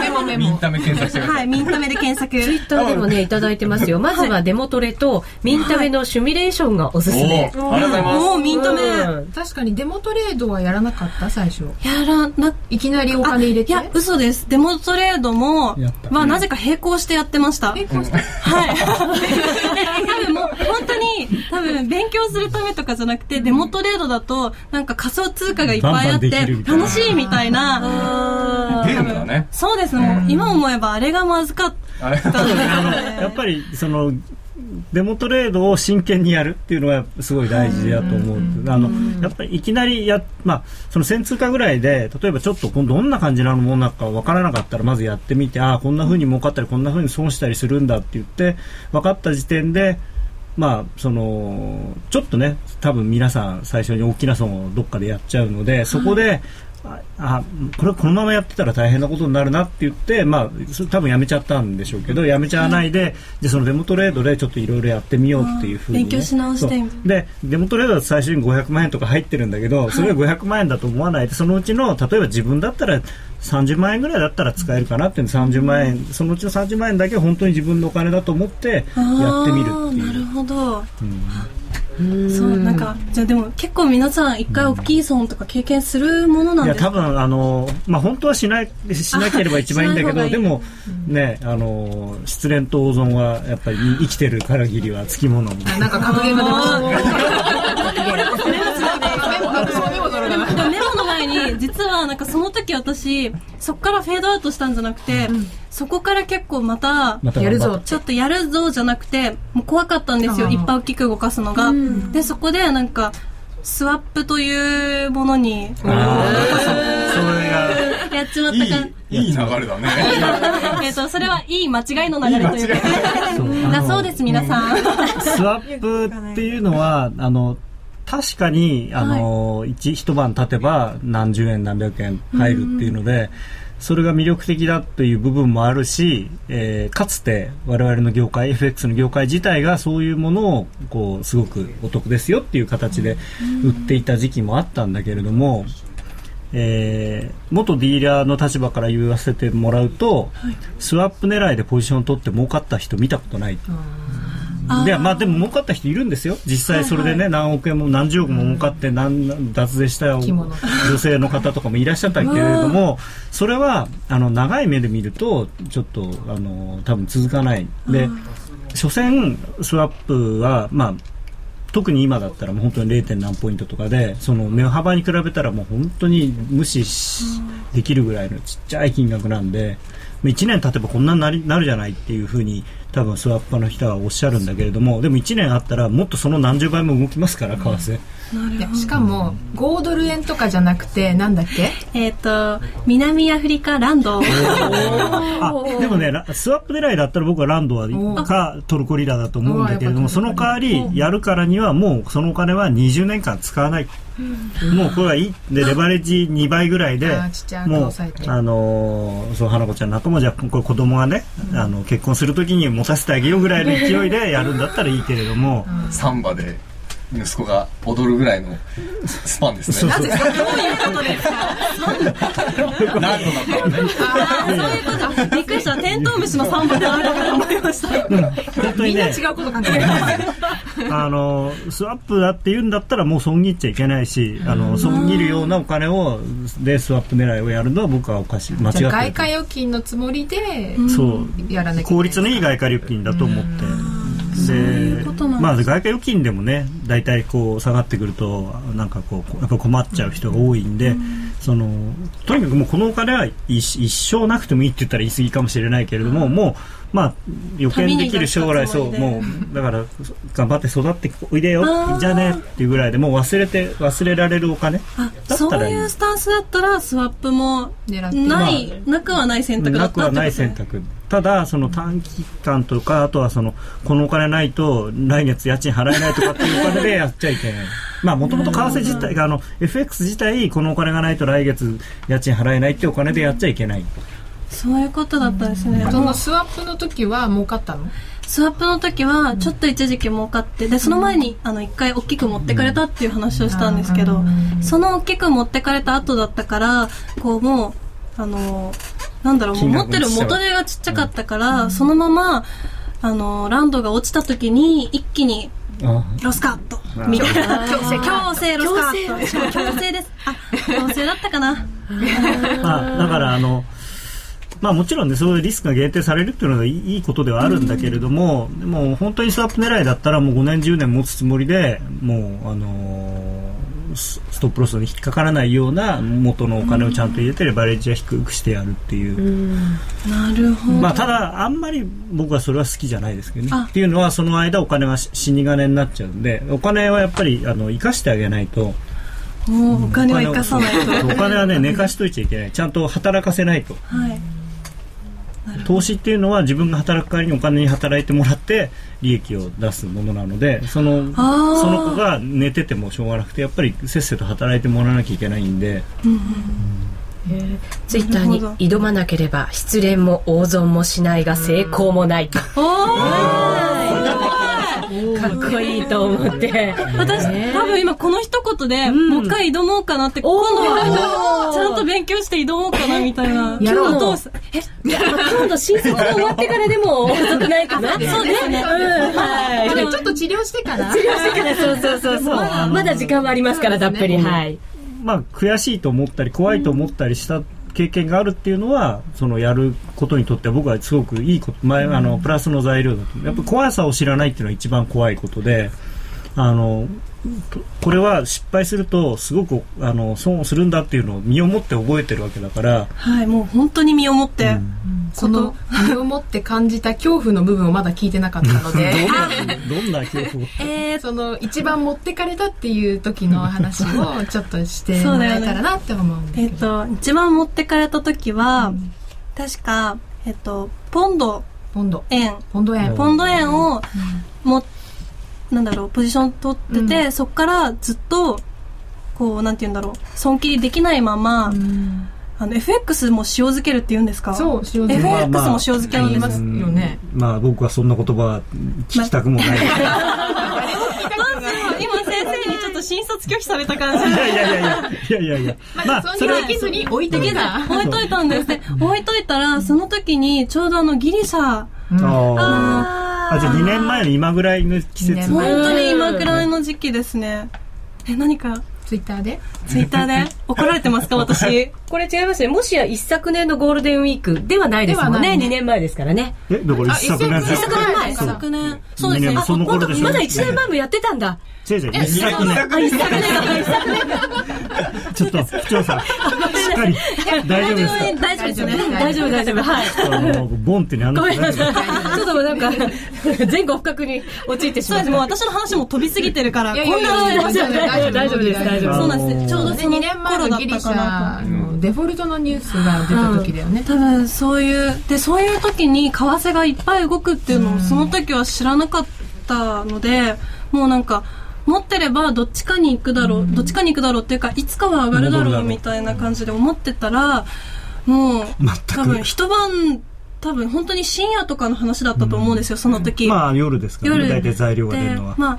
Speaker 6: メモメモミンタメ検索してはいミンタメで検索。
Speaker 1: ツイッターでもねい。ただいてますよ。まずはデモトレとミンタメのシミュレーションがおすすめ。ありが
Speaker 5: とうございます。
Speaker 6: ミンタメ。
Speaker 4: 確かにデモトレードはやらなかった最初。
Speaker 6: やらな、
Speaker 4: いきなりお金入れて？
Speaker 6: いや、嘘です。デモトレードも、まあなぜか並行してやってました。
Speaker 4: 並行した
Speaker 6: はい。多分もう本当に、多分勉強するためとかじゃなくて、デモトレードだと、なんか仮想通貨がいっぱいあって、楽しいみたいな。
Speaker 5: ゲームだね。
Speaker 6: そうです。もう今思えばあれがまずかった。
Speaker 3: やっぱりそのデモトレードを真剣にやるっていうのはすごい大事だと思う。あの、やっぱりいきなりや、まあ、その1000通貨ぐらいで、例えばちょっとどんな感じなものなのかわからなかったらまずやってみて、ああ、こんな風に儲かったり、こんな風に損したりするんだって言って、分かった時点で、まあ、その、ちょっとね、多分皆さん最初に大きな損をどっかでやっちゃうので、そこで、あこれこのままやってたら大変なことになるなって言って、まあ、多分やめちゃったんでしょうけどやめちゃわないで、じゃそのデモトレードでちょっといろいろやってみようっていうふうに、
Speaker 6: ね、勉強し直して。
Speaker 3: でデモトレードだと最初に500万円とか入ってるんだけどそれが500万円だと思わないでそのうちの例えば自分だったら30万円ぐらいだったら使えるかなっていう30万円そのうちの30万円だけ本当に自分のお金だと思ってやってみるっていう。
Speaker 6: なるほど、うんそうなんかじゃあでも結構皆さん一回大きい損とか経験するものなんですか、
Speaker 3: いや多分あのまあ本当はしないしなければ一番いいんだけどでもねあの失恋と大損はやっぱり生きてるからぎりはつきもの
Speaker 4: な。んか格言が出ました
Speaker 6: メ モの前に実はなんかその時私そこからフェードアウトしたんじゃなくて、うんそこから結構また、
Speaker 4: やるぞ
Speaker 6: ちょっとやるぞじゃなくて、もう怖かったんですよ。いっぱい大きく動かすのが。うん、で、そこでなんか、スワップというものに、それが、やっちまったか
Speaker 2: いいいい流れだね。
Speaker 6: えっと、それはいい間違いの流れというか。だそうです、皆さん。
Speaker 3: スワップっていうのは、あの、確かに、あの、はい、一一晩経てば何十円何百円入るっていうので、うん。それが魅力的だという部分もあるし、えー、かつて我々の業界 FX の業界自体がそういうものをこうすごくお得ですよっていう形で売っていた時期もあったんだけれども、えー、元ディーラーの立場から言わせてもらうと、はい、スワップ狙いでポジションを取って儲かった人見たことない。でまあでも儲かった人いるんですよ。実際それでね、はいはい、何億円も何十億も儲かって何脱税した女性の方とかもいらっしゃったけれどもそれはあの長い目で見るとちょっとあの多分続かない。で所詮スワップはまあ特に今だったらもう本当に 0. 何ポイントとかでその値幅に比べたらもう本当に無視できるぐらいのちっちゃい金額なんで1年経てばこんなになりなるじゃないっていうふうに多分スワッパーの人はおっしゃるんだけれどもでも1年あったらもっとその何十倍も動きますから為替。
Speaker 4: しかも5ドル円とかじゃなくてなんだっけ
Speaker 6: えっ、と南アフリカランド。
Speaker 3: あでもねスワップ狙いだったら僕はランドはかトルコリラだと思うんだけれどもその代わりやるからにはもうそのお金は20年間使わないもうこれはいい。でレバレッジ2倍ぐらいで もうあのそう花子ちゃんなんかもじゃこれ子供がね、あの結婚するときに持たせてあげようぐらいの勢いでやるんだったらいいけれども、
Speaker 2: サンバで息子が踊るぐらいのスパンですね。なぜどういうことです
Speaker 6: か何度だったのね。ああ、そういうこと。びっくりした。テントウムシのサンバであるかと思いました。本当にね。違うこと考え
Speaker 3: あの、スワップだって言うんだったらもう損切っちゃいけないし、あの、損切るようなお金を、で、スワップ狙いをやるのは僕はおかしい。間違って
Speaker 4: 外貨預金のつもりで、
Speaker 3: そう。やらなきゃ効率のいい外貨預金だと思って。でまあ外貨預金でもね大体こう下がってくるとなんかこうやっぱ困っちゃう人が多いんで、うん、そのとにかくもうこのお金は一生なくてもいいって言ったら言い過ぎかもしれないけれども、うん、もうまあ予見できる将来そうもうだから頑張って育っておいでよじゃねっていうぐらいでもう忘れて忘れられるお金
Speaker 6: そういうスタンスだったらスワップもない、まあ、なくはない選択だった
Speaker 3: なくはない選択。ただその短期間とかあとはそのこのお金ないと来月家賃払えないとかっていうお金でやっちゃいけない。まあもともと為替自体があの FX 自体このお金がないと来月家賃払えないっていうお金でやっちゃいけない
Speaker 6: そういうことだったんですね、
Speaker 4: そのスワップの時は儲かったの？
Speaker 6: スワップの時はちょっと一時期儲かってでその前にあの一回大きく持ってかれたっていう話をしたんですけどその大きく持ってかれた後だったからこうもうあのなんだろう持ってる元手がちっちゃかったから、そのままあのランドが落ちた時に一気にロスカットみたいな。強制強制ロスカット。強制です。あ強制だったかな。
Speaker 3: あだからあのまあ、もちろんねそういうリスクが限定されるっていうのはいいことではあるんだけれども、うん、でも本当にスワップ狙いだったらもう5年10年持つつもりでもう、あのー、ストップロスに引っかからないような元のお金をちゃんと入れてレバレッジは低くしてやるっていう、うん、
Speaker 6: なるほど、
Speaker 3: まあ、ただあんまり僕はそれは好きじゃないですけどね。っていうのはその間お金が死に金になっちゃうんでお金はやっぱりあの生かしてあげないと。
Speaker 6: お金は生かさないと。
Speaker 3: お金はね寝かしといちゃいけない。ちゃんと働かせないと、はい投資っていうのは自分が働く代わりにお金に働いてもらって利益を出すものなのでそのその子が寝ててもしょうがなくてやっぱりせっせと働いてもらわなきゃいけないんで。うんうん
Speaker 1: ツイッターに挑まなければ失恋も大損もしないが成功もないと。かっこいいと思って。
Speaker 6: 私、多分今この一言で、もう一回挑もうかなって、今度はちゃんと勉強して挑もうかなみたいな。
Speaker 1: やろうと。え、今度新卒が終わってからでも遅くないかな。そう
Speaker 6: ですね。
Speaker 4: はい。ちょっと治療してから。
Speaker 1: 治療してから、そうそうそうそう。まだ時間はありますから、たっぷり。はい。
Speaker 3: まあ、悔しいと思ったり、怖いと思ったりした経験があるっていうのはそのやることにとっては僕はすごくいいこと前あのプラスの材料だと。やっぱ怖さを知らないっていうのは一番怖いことであのこれは失敗するとすごくあの損をするんだっていうのを身をもって覚えてるわけだから。
Speaker 6: はいもう本当に身をもって、うん、
Speaker 4: その身をもって感じた恐怖の部分をまだ聞いてなかったので。
Speaker 3: どんな恐怖
Speaker 4: えー、その一番持ってかれたっていう時の話をちょっとしてもらえたらなって思うんですけど、ね、えっと
Speaker 6: 一番持ってかれた時は、うん、確かえっとポンド。
Speaker 4: ポンド。
Speaker 6: 円。
Speaker 4: ポンド円。
Speaker 6: ポンド円。を持ってなんだろうポジション取ってて、うん、そこからずっとこうなんて言うんだろう損切りできないまま、うん、あの FX も塩漬けるって言うんですか？
Speaker 4: そう塩漬け。
Speaker 6: FX も塩漬け
Speaker 4: 言いますよね、
Speaker 3: まあ僕はそんな言葉聞きたくもない、ま
Speaker 6: 今先生にちょっと新卒拒否された感じ。
Speaker 3: いやいやいやいやいやいやいや。
Speaker 4: まあそれはできずに置いとけた
Speaker 6: 置いといたんです。ね置いといたらその時にちょうどあのギリシャ、うん、
Speaker 3: あああじゃあ2年前の今ぐらいの季節。
Speaker 6: 本当に今ぐらいの時期ですね。え何か？
Speaker 4: ツイッターで？
Speaker 6: ツイッターで？怒られてますか私？
Speaker 1: これ違いますね。もしや一昨年のゴールデンウィークではないですもんね。ね。2年前ですからね。
Speaker 3: えだから一昨年
Speaker 6: 一昨年。前。一昨年。そうですね。
Speaker 3: その頃でしょ。
Speaker 1: まだ1年前もやってたんだ
Speaker 3: 違う違う一昨年あ
Speaker 1: 一昨年一昨
Speaker 3: 年 ちょっと副長さんしっかり。大丈夫ですか？
Speaker 6: 大丈夫ですね
Speaker 1: 大丈夫大丈夫。はい。
Speaker 3: ボンってねあ
Speaker 1: の？ちょっとなんか 前後不覚に陥ってしまう
Speaker 6: もう私の話も飛びすぎてるからこ
Speaker 1: んな大丈夫です大丈夫
Speaker 6: そうなんです。ちょうどその頃だったかな
Speaker 4: デフォルトのニュースが出た時だよね、
Speaker 6: 多分そういうでそういう時に為替がいっぱい動くっていうのをその時は知らなかったのでもうなんか持ってればどっちかに行くだろう、どっちかに行くだろうっていうかいつかは上がるだろうみたいな感じで思ってたらもう多分一晩多分本当に深夜とかの話だったと思うんですよ、その時、
Speaker 3: まあ夜ですからね。大体材料が出るのは。
Speaker 6: まあ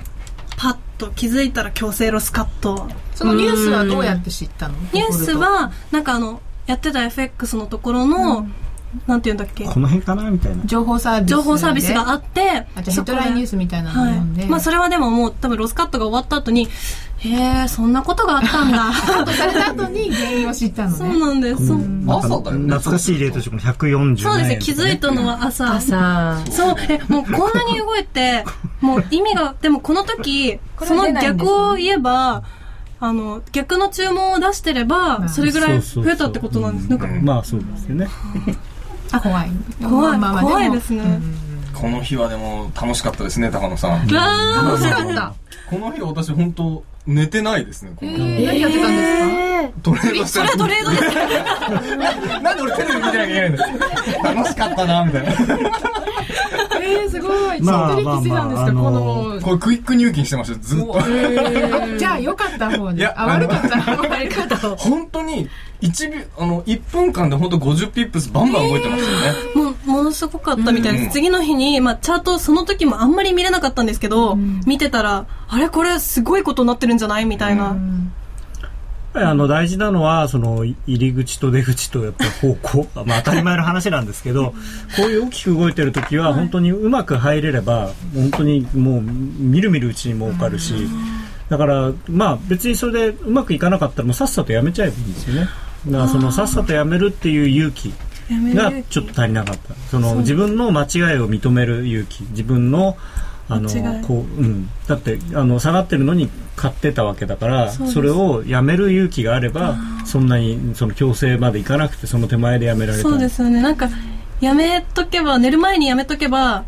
Speaker 6: パッと気づいたら強制ロスカット。
Speaker 4: そのニュースはどうやって知ったの？
Speaker 6: ニュースはなんかあのやってた FX のところの、うんなんていうんだっけ？
Speaker 3: この辺かなみたいな。
Speaker 4: 情報サービス
Speaker 6: 情報サービスがあって
Speaker 4: あじゃヘッドラインニュースみたいなの読んで、
Speaker 6: はい、まあそれはでももう多分ロスカットが終わった後にへえそんなことがあったんだ。
Speaker 4: された後に原因を知ったのね。
Speaker 6: そうなんです、
Speaker 2: 朝だよ
Speaker 3: ね。懐かしい例としても140
Speaker 6: そうですね。気づいたのは朝。
Speaker 1: 朝。
Speaker 6: そう。えもうこんなに動いて もう意味がでもこの時その逆を言えばあの逆の注文を出してればそれぐらい増えたってことなんです。なんか
Speaker 3: まあそうですよね。
Speaker 4: あ 怖い。
Speaker 6: 怖い、まあ、怖いですね。
Speaker 2: この日はでも楽しかったですね高野さん。
Speaker 6: 楽
Speaker 4: しかった。
Speaker 2: この日私本当寝てないですね。
Speaker 4: えー、何やってたんですか？
Speaker 2: トレードして
Speaker 6: それはトレードです
Speaker 2: なんで俺テレビ見てなきゃいけないんだ楽しかったな、みたいな。
Speaker 4: えー、すごい。まあ、しっとりしてたんですか、この。
Speaker 2: これクイック入金してました、ずっと。
Speaker 4: じゃあ、よかった方で。いや、悪かった方。悪かった方。
Speaker 2: 本当に、1秒、あの、1分間で本当50ピップスバンバン動いてますよね。
Speaker 6: もう、ものすごかったみたいです。次の日に、まあ、チャート、その時もあんまり見れなかったんですけど、見てたら、あれこれすごいことになってるんじゃない？みたいな。
Speaker 3: あの大事なのはその入り口と出口とやっぱ方向、まあ、当たり前の話なんですけどこういう大きく動いてる時は本当にうまく入れれば本当にもうみるみるうちに儲かるしだからまあ別にそれでうまくいかなかったらもうさっさとやめちゃえばいいんですよね。だからそのさっさとやめるっていう勇気がちょっと足りなかった。その自分の間違いを認める勇気。自分のあのこううん、だってあの下がってるのに買ってたわけだからそれをやめる勇気があればそんなにその強制までいかなくてその手前でやめられた。
Speaker 6: そうですよね。なんかやめとけば寝る前にやめとけば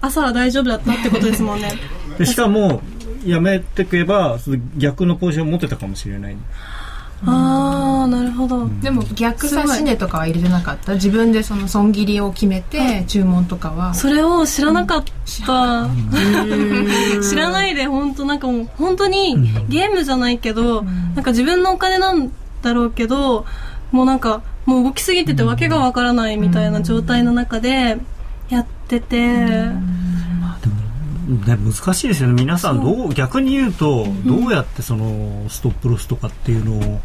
Speaker 6: 朝は大丈夫だったってことですもんね。
Speaker 3: でしかもやめてけば逆のポジションを持ってたかもしれない
Speaker 6: ああなるほど、
Speaker 4: でも逆差し値とかは入れてなかった？自分でその損切りを決めて注文とかは？
Speaker 6: それを知らなかった、知らないで本当なんかもう本当にゲームじゃないけど、なんか自分のお金なんだろうけどもうなんかもう動きすぎててわけがわからないみたいな状態の中でやってて、
Speaker 3: ね、難しいですよね。皆さんどう逆に言うと、どうやってそのストップロスとかっていうのを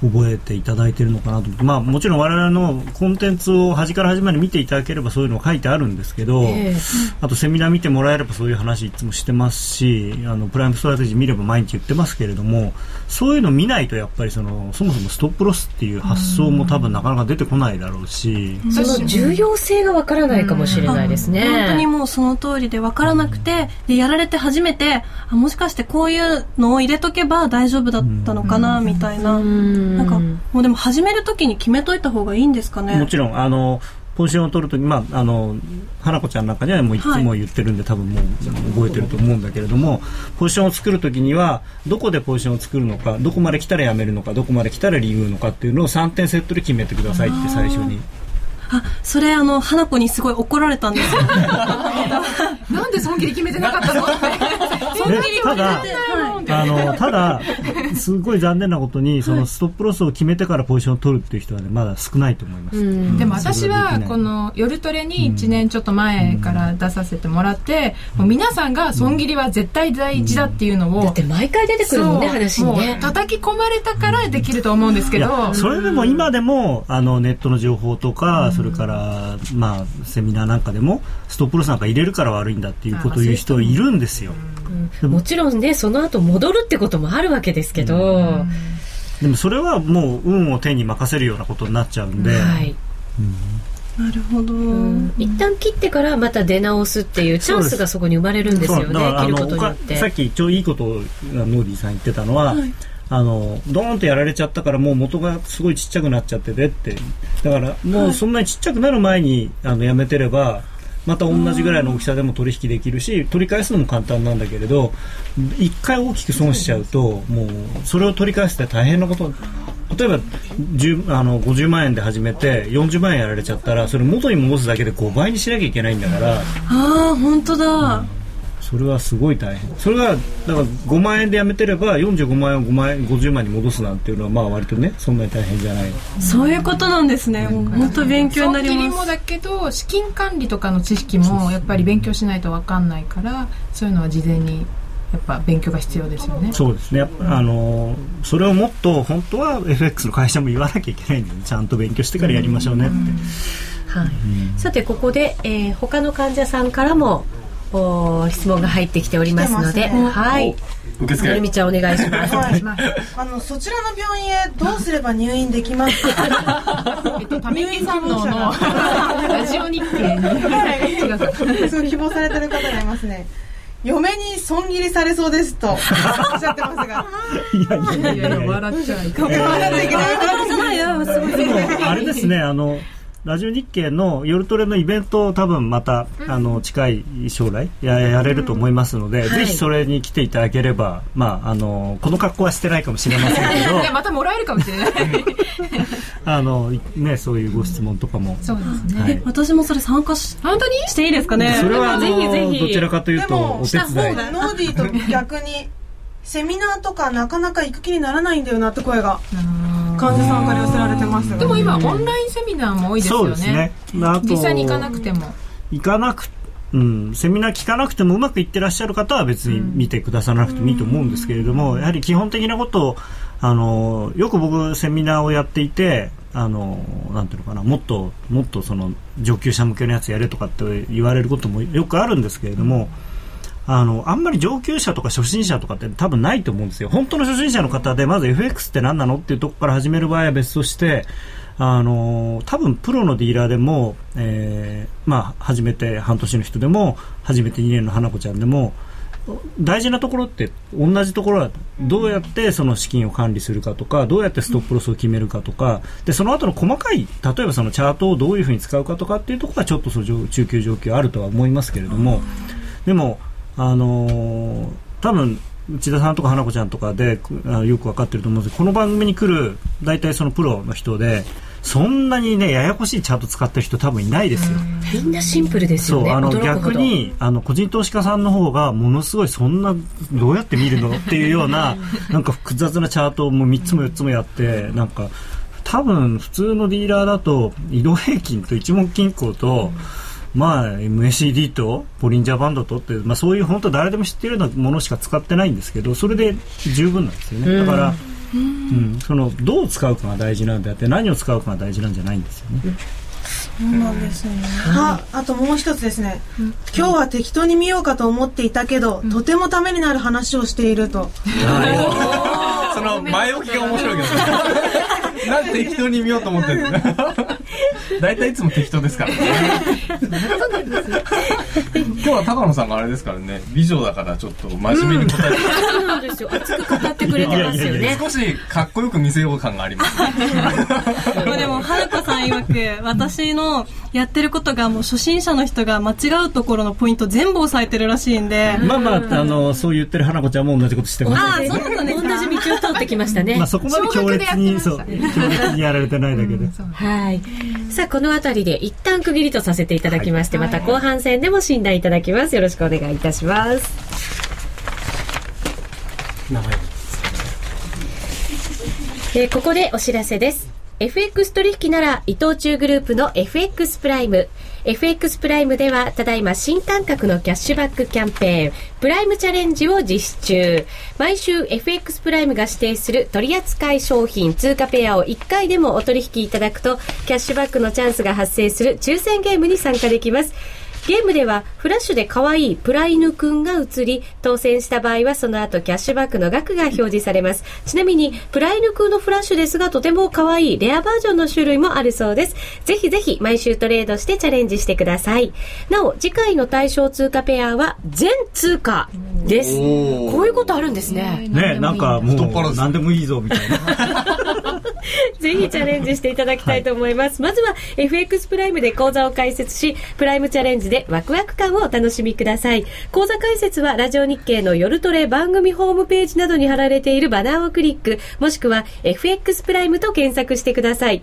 Speaker 3: 覚えていただいてるのかなと、まあ、もちろん我々のコンテンツを端から端まで見ていただければそういうの書いてあるんですけど、えー、あとセミナー見てもらえればそういう話いつもしてますしあのプライムストラテジー見れば毎日言ってますけれどもそういうの見ないとやっぱりそのそもそもストップロスっていう発想も多分なかなか出てこないだろうし、
Speaker 1: その重要性がわからないかもしれないですね。
Speaker 6: 本当にもうその通りでわからなくて、でやられて初めてあもしかしてこういうのを入れとけば大丈夫だったのかな、みたいな。なんかもうでも始めるときに決めといた方がいいんですかね。
Speaker 3: もちろんあのポジションを取るとき、まあ、あの花子ちゃんなんかにはもういつも言ってるんで、はい、多分もう覚えてると思うんだけれどもポジションを作るときにはどこでポジションを作るのかどこまで来たらやめるのかどこまで来たら理由のかっていうのを3点セットで決めてくださいって最初に。
Speaker 6: あそれあの花子にすごい怒られたんですよ。
Speaker 4: なんで損切り決めてなかったのって。
Speaker 3: ただあのただすごい残念なことにそのストップロスを決めてからポジションを取るっていう人はねまだ少ないと思います、うん、
Speaker 4: でも私はこの夜トレに1年ちょっと前から出させてもらって、もう皆さんが損切りは絶対大事だっていうのを、
Speaker 1: だって毎回出てくるもんね話にね。
Speaker 4: 叩き込まれたからできると思うんですけど。
Speaker 3: それでも今でもあのネットの情報とか、それから、まあ、セミナーなんかでもストップロスなんか入れるから悪いんだっていうことを言う人いるんですよ、
Speaker 1: うん、もちろんねその後戻るってこともあるわけですけど、うん、
Speaker 3: でもそれはもう運を手に任せるようなことになっちゃうんで、はい、
Speaker 6: なるほど、うん、
Speaker 1: 一旦切ってからまた出直すっていうチャンスがそこに生まれるんですよね切ることによって。
Speaker 3: さっき超いいことをノーディーさん言ってたのは、はい。あのドーンとやられちゃったからもう元がすごいちっちゃくなっちゃっててって。だからもうそんなにちっちゃくなる前にあのやめてればまた同じぐらいの大きさでも取引できるし取り返すのも簡単なんだけれど1回大きく損しちゃうともうそれを取り返すって大変なこと。例えばあの50万円で始めて40万円やられちゃったらそれ元に戻すだけで5倍にしなきゃいけないんだから。あ
Speaker 6: あ本当だ、うん
Speaker 3: それはすごい大変。それがだから5万円でやめてれば45万円を5万円50万に戻すなんていうのはまあ割とねそんなに大変じゃない。
Speaker 6: そういうことなんですね、うん、本当勉強になります。
Speaker 4: もだけど資金管理とかの知識もやっぱり勉強しないと分かんないからそういうのは事前にやっぱ勉強が必要ですよね。
Speaker 3: そうですね。あのそれをもっと本当は FX の会社も言わなきゃいけないんで、ちゃんと勉強してからやりましょうねって。
Speaker 1: はい。さてここで、えー、他の患者さんからもお質問が入ってきておりますので、ね、はい受付るみちゃんお願いします。はい、
Speaker 7: あのそちらの病院へどうすれば入院できますか？
Speaker 4: えっとため息反応のラジオ日経に、
Speaker 7: はい、そう希望されてる方がいますね。嫁に損切りされそうですとおっしゃってますが。
Speaker 4: いやいやいや笑っちゃいけない。
Speaker 7: 笑っちゃいけない。
Speaker 3: あれですねあの。ラジオ日経の夜トレのイベントを多分また、うん、あの近い将来ややれると思いますので、うん、ぜひそれに来ていただければ、まあ、あのこの格好はしてないかもしれませんけど
Speaker 4: またもらえるかもしれない。
Speaker 3: あの、ね、そういうご質問とかも。
Speaker 4: そうですね、
Speaker 6: はい、私もそれ参加し
Speaker 4: 本当に？
Speaker 6: していいですかね？
Speaker 3: それはぜひぜひ。どちらかというとお手伝い。
Speaker 7: ノーディーと逆にセミナーとかなかなか行く気にならないんだよなって声が患者さんから寄せられてました、
Speaker 4: でも今オンラインセミナーも多いですよね。そうですね。実際に行かなくても。
Speaker 3: 行かなくうん、セミナー聞かなくてもうまくいってらっしゃる方は別に見てくださらなくてもいいと思うんですけれども、やはり基本的なことをあのよく僕セミナーをやっていてあのなんていうのかなもっともっとその上級者向けのやつやれとかって言われることもよくあるんですけれども、あの、あんまり上級者とか初心者とかって多分ないと思うんですよ。本当の初心者の方で、まず FX って何なのっていうとこから始める場合は別として、あの、多分プロのディーラーでも、えー、まあ、初めて半年の人でも、初めて2年の花子ちゃんでも、大事なところって同じところはどうやってその資金を管理するかとかどうやってストップロスを決めるかとかでその後の細かい例えばそのチャートをどういうふうに使うかとかっていうところはちょっとその中級状況あるとは思いますけれどもでもあのー、多分内田さんとか花子ちゃんとかでよく分かってると思うんですけどこの番組に来る大体そのプロの人でそんなにねややこしいチャート使ってる人多分いないですよ。
Speaker 1: みんなシンプルですよね。
Speaker 3: そうあの逆にあの個人投資家さんの方がものすごいそんなどうやって見るの？っていうような なんか複雑なチャートをもう3つも4つもやってなんか多分普通のディーラーだと移動平均と一目均衡と、まあ MACD とボリンジャーバンドとって、まあ、そういう本当誰でも知ってるようなものしか使ってないんですけどそれで十分なんですよね。だから、うん、そのどう使うかが大事なんであって何を使うかが大事なんじゃないんですよね。
Speaker 7: そうなんですね。あ、あともう一つですね。今日は適当に見ようかと思っていたけど、とてもためになる話をしていると。
Speaker 2: その前置きが面白いけど、なんで適当に見ようと思ってるんですか大体いつも適当ですからね。今日は高野さんがあれですからね、美女だからちょっと真面目に答えて、
Speaker 1: そうなんですよ。熱く語ってくれてますよね。
Speaker 2: 少しかっこよく見せよう感があります、
Speaker 6: ね。でも、はるかさん曰く、私のやってることがもう初心者の人が間違うところのポイント全部押さえてるらしいんで。
Speaker 3: まあまあ、あの、そう言ってる花子ちゃんも同じことしてます。
Speaker 1: ああ、そうなんです同じ道を通ってきましたね。
Speaker 3: まあそこまで強烈に、そう、強烈にやられてないだけで。
Speaker 1: はい。さあ、この辺りで一旦区切りとさせていただきまして、また後半戦でも診断いただきます。よろしくお願いいたします。名前えー、ここでお知らせです。FX 取引なら伊藤忠グループの FX プライム。FX プライムではただいま新感覚のキャッシュバックキャンペーン、プライムチャレンジを実施中。毎週 FX プライムが指定する取扱商品、通貨ペアを1回でもお取引いただくと、キャッシュバックのチャンスが発生する抽選ゲームに参加できます。ゲームではフラッシュで可愛いプライヌくんが映り、当選した場合はその後キャッシュバックの額が表示されます。ちなみに、プライヌくんのフラッシュですがとても可愛いレアバージョンの種類もあるそうです。ぜひぜひ毎週トレードしてチャレンジしてください。なお、次回の対象通貨ペアは全通貨です。こういうことあるんですね。
Speaker 3: ねなんかもう何でもいいぞみたい
Speaker 1: な。ぜひチャレンジしていただきたいと思います。はい、まずは FX プライムで講座を開設し、プライムチャレンジででワクワク感をお楽しみください。講座解説はラジオ日経の夜トレ番組ホームページなどに貼られているバナーをクリック、もしくは FX プライムと検索してください。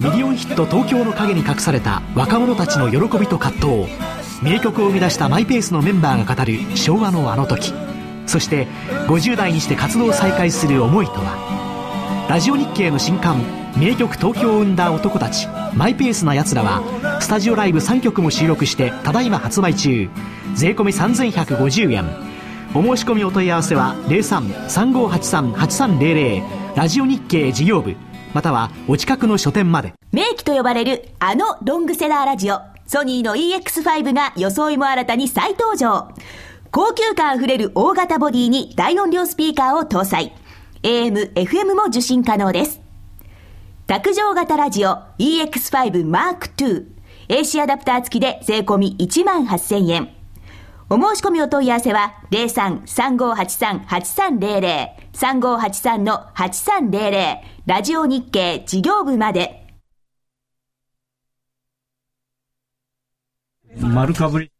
Speaker 8: ミリオンヒット東京の陰に隠された若者たちの喜びと葛藤。名曲を生み出したマイペースのメンバーが語る昭和のあの時。そして50代にして活動を再開する思いとは。ラジオ日経の新刊名曲東京を生んだ男たち。マイペースな奴らはスタジオライブ3曲も収録してただいま発売中。税込3150円。お申し込みお問い合わせは03-3583-8300ラジオ日経事業部。またはお近くの書店まで。
Speaker 9: 名機と呼ばれるあのロングセラーラジオ、ソニーの EX5 が装いも新たに再登場。高級感あふれる大型ボディに大音量スピーカーを搭載。AM、FM も受信可能です。卓上型ラジオ EX5 Mark II。AC アダプター付きで税込1万8000円。お申し込みお問い合わせは03-3583-8300 3583-8300ラジオ日経事業部まで。
Speaker 3: 丸かぶり。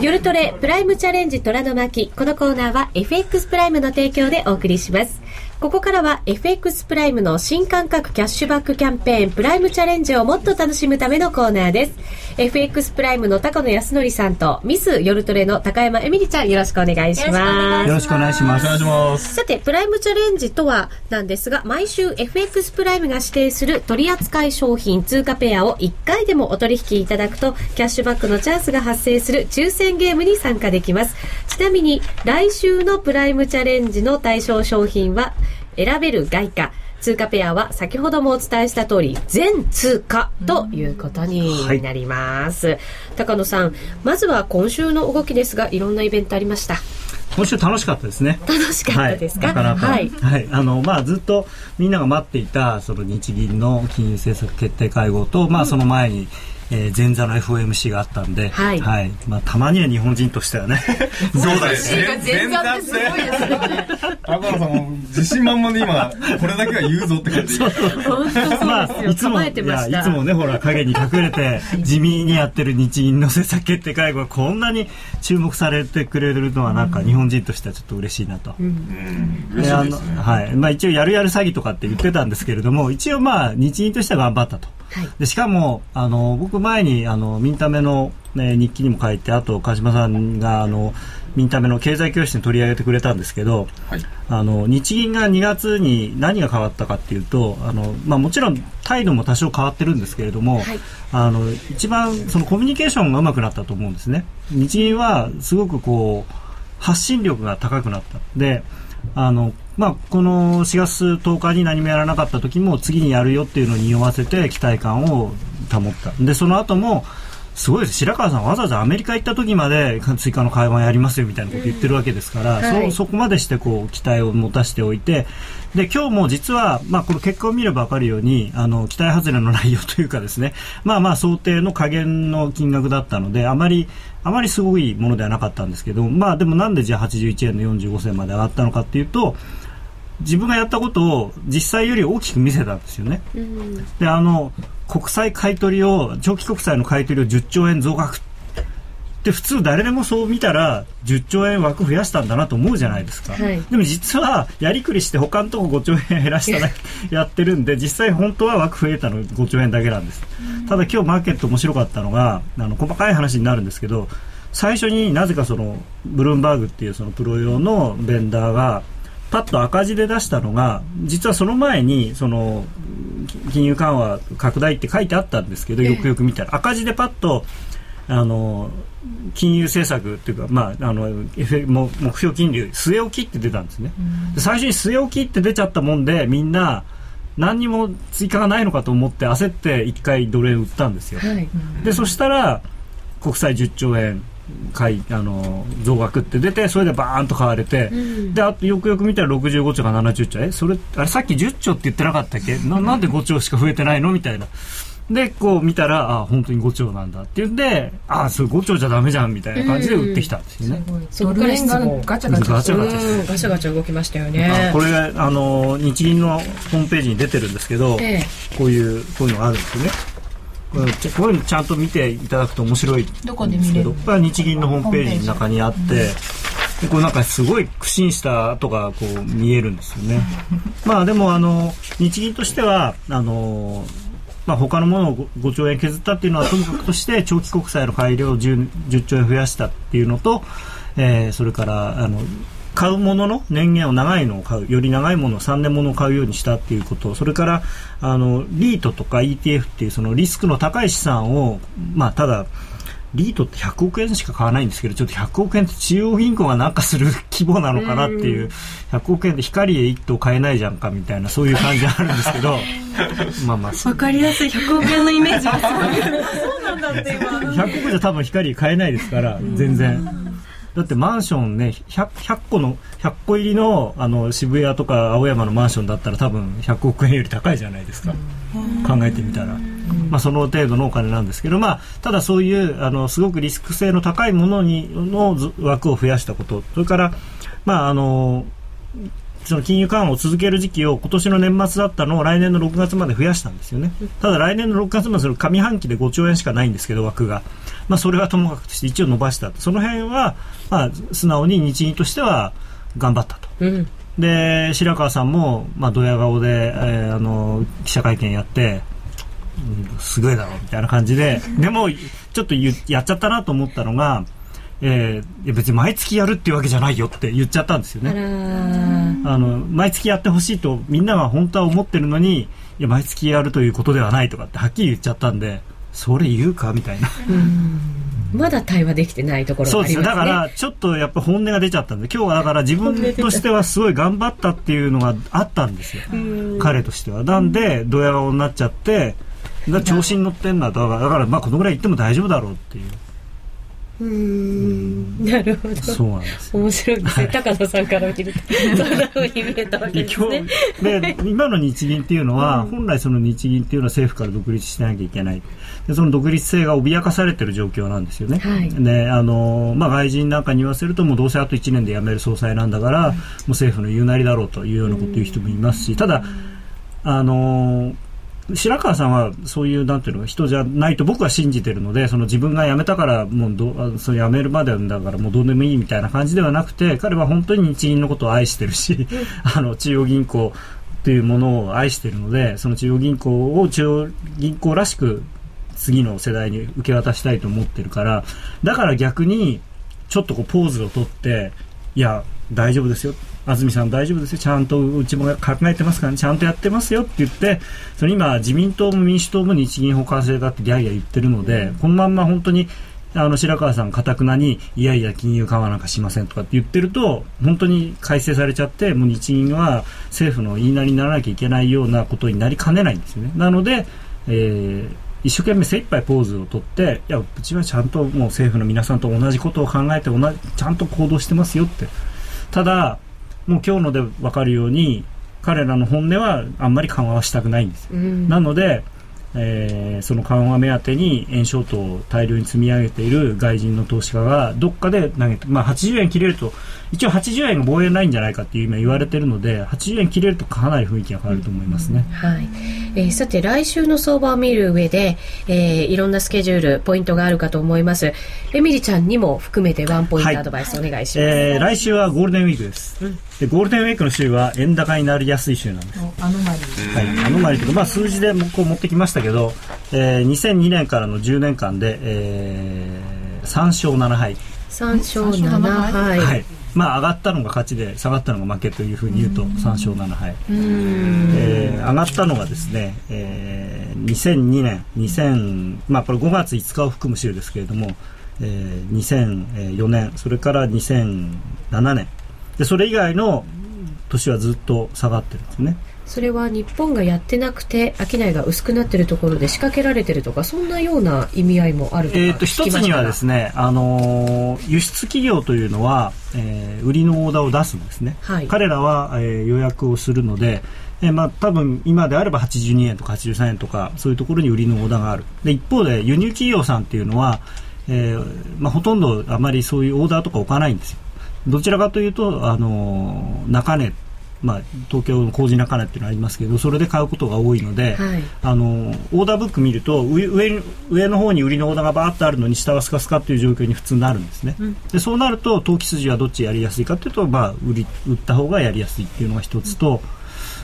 Speaker 1: 夜トレプライムチャレンジ虎の巻このコーナーは FX プライムの提供でお送りしますここからは FX プライムの新感覚キャッシュバックキャンペーンプライムチャレンジをもっと楽しむためのコーナーです。FX プライムの高野康則さんとミス夜トレの高山エミリちゃんよろしくお願いします。
Speaker 3: よろしくお願いします。お願いしま
Speaker 2: す。
Speaker 1: さて、プライムチャレンジとはなんですが、毎週 FX プライムが指定する取扱商品通貨ペアを1回でもお取引いただくと、キャッシュバックのチャンスが発生する抽選ゲームに参加できます。ちなみに、来週のプライムチャレンジの対象商品は、選べる外貨、通貨ペアは先ほどもお伝えした通り全通貨ということになります、はい、高野さんまずは今週の動きですがいろんなイベントありました
Speaker 3: 今週楽しかったですね。
Speaker 1: 楽しかったですか？はい、なか。
Speaker 3: はい。はい、あの、まあ、ずっとみんなが待っていた、その日銀の金融政策決定会合と、まあ、その前に、えー、前座の FOMC があったんで、はい、はい、まあ、たまには日本人としてはね、
Speaker 2: そうですね。前座ってすごいですね。赤野さんも自信満々で今、これだけは言うぞって感じ。そう
Speaker 1: そうまあ、いつも、いや、
Speaker 3: いつもね、ほら、影に隠れて、地味にやってる日銀の政策決定会合がこんなに注目されてくれるのは、なんか日本人としてはちょっと嬉しいなと。うん。で、あの、はい。まあ、一応、やるやる詐欺とかって言ってたんですけれども、一応まあ、日銀としては頑張ったと。はい、でしかもあの僕前にあのミンタメの、ね、日記にも書いてあと鹿島さんがあのミンタメの経済教室に取り上げてくれたんですけど、はい、あの日銀が2月に何が変わったかっていうとあの、まあ、もちろん態度も多少変わってるんですけれども、はい、あの一番そのコミュニケーションがうまくなったと思うんですね。日銀はすごくこう発信力が高くなった。であのまあ、この4月10日に何もやらなかった時も次にやるよっていうのに匂わせて期待感を保った。でその後もすごいです。白川さんわざわざアメリカ行った時まで追加の会話やりますよみたいなこと言ってるわけですから、うん。はい、そそこまでしてこう期待を持たせておいてで今日も実は、まあ、この結果を見れば分かるようにあの期待外れの内容というかですねまあまあ想定の加減の金額だったのであまりあまりすごいものではなかったんですけどまあでもなんでじゃあ81円の45銭まで上がったのかっていうと自分がやったことを実際より大きく見せたんですよね。うん、であの国債買取を長期国債の買取を10兆円増額。で普通誰でもそう見たら10兆円枠増やしたんだなと思うじゃないですか、はい、でも実はやりくりして他のとこ5兆円減らしたら やってるんで実際本当は枠増えたの5兆円だけなんです、うん、ただ今日マーケット面白かったのがあの細かい話になるんですけど最初になぜかそのブルームバーグっていうそのプロ用のベンダーがパッと赤字で出したのが実はその前にその金融緩和拡大って書いてあったんですけどよくよく見たら。赤字でパッとあの金融政策っていうか、まあ、あの目標金利据え置きって出たんですね、で最初に据え置きって出ちゃったもんでみんな何にも追加がないのかと思って焦って1回ドル円売ったんですよ、はい、でそしたら国債10兆円買いあの増額って出てそれでバーンと買われて、うん、であとよくよく見たら65兆か70兆えそれあれさっき10兆って言ってなかったっけ？ななんで5兆しか増えてないの？みたいな。で、こう見たら、あ本当に5兆なんだって言って、あそれ5兆じゃダメじゃんみたいな感じで売ってきたんですよね。
Speaker 4: そこからガチャガチャ。ガチャガチ
Speaker 1: ャ。ガチャガチャ動きましたよね。
Speaker 3: これあの、日銀のホームページに出てるんですけど、ええ、こういう、こういうのがあるんですよね。こういうのちゃんと見ていただくと面白いんですけどこれは日銀のホームページの中にあって、でこうなんかすごい苦心した跡がこう見えるんですよね。まあでもあの日銀としてはあのまあ、他のものを 5, 兆円削ったっていうのはともかくとして長期国債の改良を 10, 10兆円増やしたっていうのと、えー、それからあの買うものの年限を長いのを買うより長いものを3年ものを買うようにしたっていうことそれからあのリートとか ETF っていうそのリスクの高い資産を、まあ、ただリートって100億円しか買わないんですけどちょっと100億円って中央銀行がなんかする規模なのかなっていう100億円で光へ1頭買えないじゃんかみたいなそういう感じあるんですけど
Speaker 1: まあまあ。わかりやすい。100億円のイメージがすごい
Speaker 3: そうなんだって今。100億じゃ多分光買えないですから全然。だってマンションね 100, 100個の100個入りのあの渋谷とか青山のマンションだったら多分100億円より高いじゃないですか、考えてみたら、まあ、その程度のお金なんですけど、まあ、ただそういうあのすごくリスク性の高いものにの枠を増やしたこと。それから、まあ、あのその金融緩和を続ける時期を今年の年末だったのを来年の6月まで増やしたんですよね。ただ来年の6月までの上半期で5兆円しかないんですけど枠が。まあそれはともかくとして一応伸ばしたその辺は、まあ素直に日銀としては頑張ったと。うん、で、白川さんも、まあドヤ顔で、えー、あの、記者会見やって、うん、すごいだろうみたいな感じで、でもちょっとやっちゃったなと思ったのが、えー、別に毎月やるっていうわけじゃないよって言っちゃったんですよね。あの毎月やってほしいとみんなが本当は思ってるのにいや毎月やるということではないとかってはっきり言っちゃったんでそれ言うかみたいな。
Speaker 1: まだ対話できてないところ
Speaker 3: がありますね。そうです。だから、ちょっとやっぱ本音が出ちゃったんで、今日はだから自分としてはすごい頑張ったっていうのがあったんですよ。彼としては。なんで、ドヤ顔になっちゃって、調子に乗ってんだと。だから、まあ、このぐらい言っても大丈夫だろうっていう。
Speaker 1: うん。なるほど。
Speaker 3: そうなんです
Speaker 1: 面白いですね、高野さんから見ると。そんなふうに見えたわけですね。
Speaker 3: で今の日銀っていうのは、うん、本来その日銀っていうのは政府から独立しなきゃいけない。でその独立性が脅かされてる状況なんですよね、はい、であの、まあ、外人なんかに言わせるともうどうせあと1年で辞める総裁なんだから、うん、もう政府の言うなりだろうというようなことを言う人もいますし、ただあの白川さんはそういうなんていうの人じゃないと僕は信じてるのでその自分が辞めたからもうどそ辞めるまでだからもうどうでもいいみたいな感じではなくて彼は本当に日銀のことを愛してるし あの中央銀行というものを愛しているのでその中央銀行を中央銀行らしく次の世代に受け渡したいと思ってるからだから逆にちょっとこうポーズをとっていや大丈夫ですよ安住さん大丈夫ですよ。ちゃんとうちも考えてますから、ね、ちゃんとやってますよって言ってその今自民党も民主党も日銀法改正だってギャーギャー言ってるので、うん、このまんま本当にあの白川さんかたくなにいやいや金融緩和なんかしませんとかって言ってると本当に改正されちゃってもう日銀は政府の言いなりにならなきゃいけないようなことになりかねないんですよね。なので、えー、一生懸命精一杯ポーズをとっていやうちはちゃんともう政府の皆さんと同じことを考えて同じちゃんと行動してますよって。ただもう今日ので分かるように彼らの本音はあんまり緩和はしたくないんですよ、うん、なので、えー、その緩和目当てに円ショートを大量に積み上げている外人の投資家がどっかで投げて、まあ、80円切れると一応80円が防衛ないんじゃないかっていう今言われてるので80円切れるとかなり雰囲気が変わると思いますね、
Speaker 1: はいえー、さて来週の相場を見る上で、えー、いろんなスケジュールポイントがあるかと思いますエミリちゃんにも含めてワンポイントアドバイスお願いします、はい、
Speaker 3: えー、来週はゴールデンウィークです、うんでゴールデンウィークの週は円高になりやすい週なんです。
Speaker 4: アノマリー。
Speaker 3: はい、アノマリーというか、まあ、数字でこう持ってきましたけど、えー、2002年からの10年間で、えー、3勝7敗。
Speaker 1: 3勝7敗。はい。
Speaker 3: まあ、上がったのが勝ちで下がったのが負けというふうに言うと3勝7敗、えー、上がったのがですね、えー、2002年2000、まあ、これ5月5日を含む週ですけれども、えー、2004年それから2007年。でそれ以外の年はずっと下がってるんですね
Speaker 1: それは日本がやってなくて商いが薄くなってるところで仕掛けられてるとかそんなような意味合いもあるとえ
Speaker 3: ー、と一つにはですね、あのー、輸出企業というのは、えー、売りのオーダーを出すんですね、はい、彼らは、えー、予約をするのでえー、まあ、多分今であれば82円とか83円とかそういうところに売りのオーダーがある。で一方で輸入企業さんっていうのは、えーまあ、ほとんどあまりそういうオーダーとか置かないんですよ。どちらかというと、あの中根、まあ、東京の工事中根っていうのがありますけどそれで買うことが多いので、はい、あのオーダーブック見ると上上上の方に売りのオーダーがバーッとあるのに下はスカスカっていう状況に普通なるんですね、うん、でそうなると投機筋はどっちやりやすいかというと、まあ、売り売った方がやりやすいっていうのが一つと、うん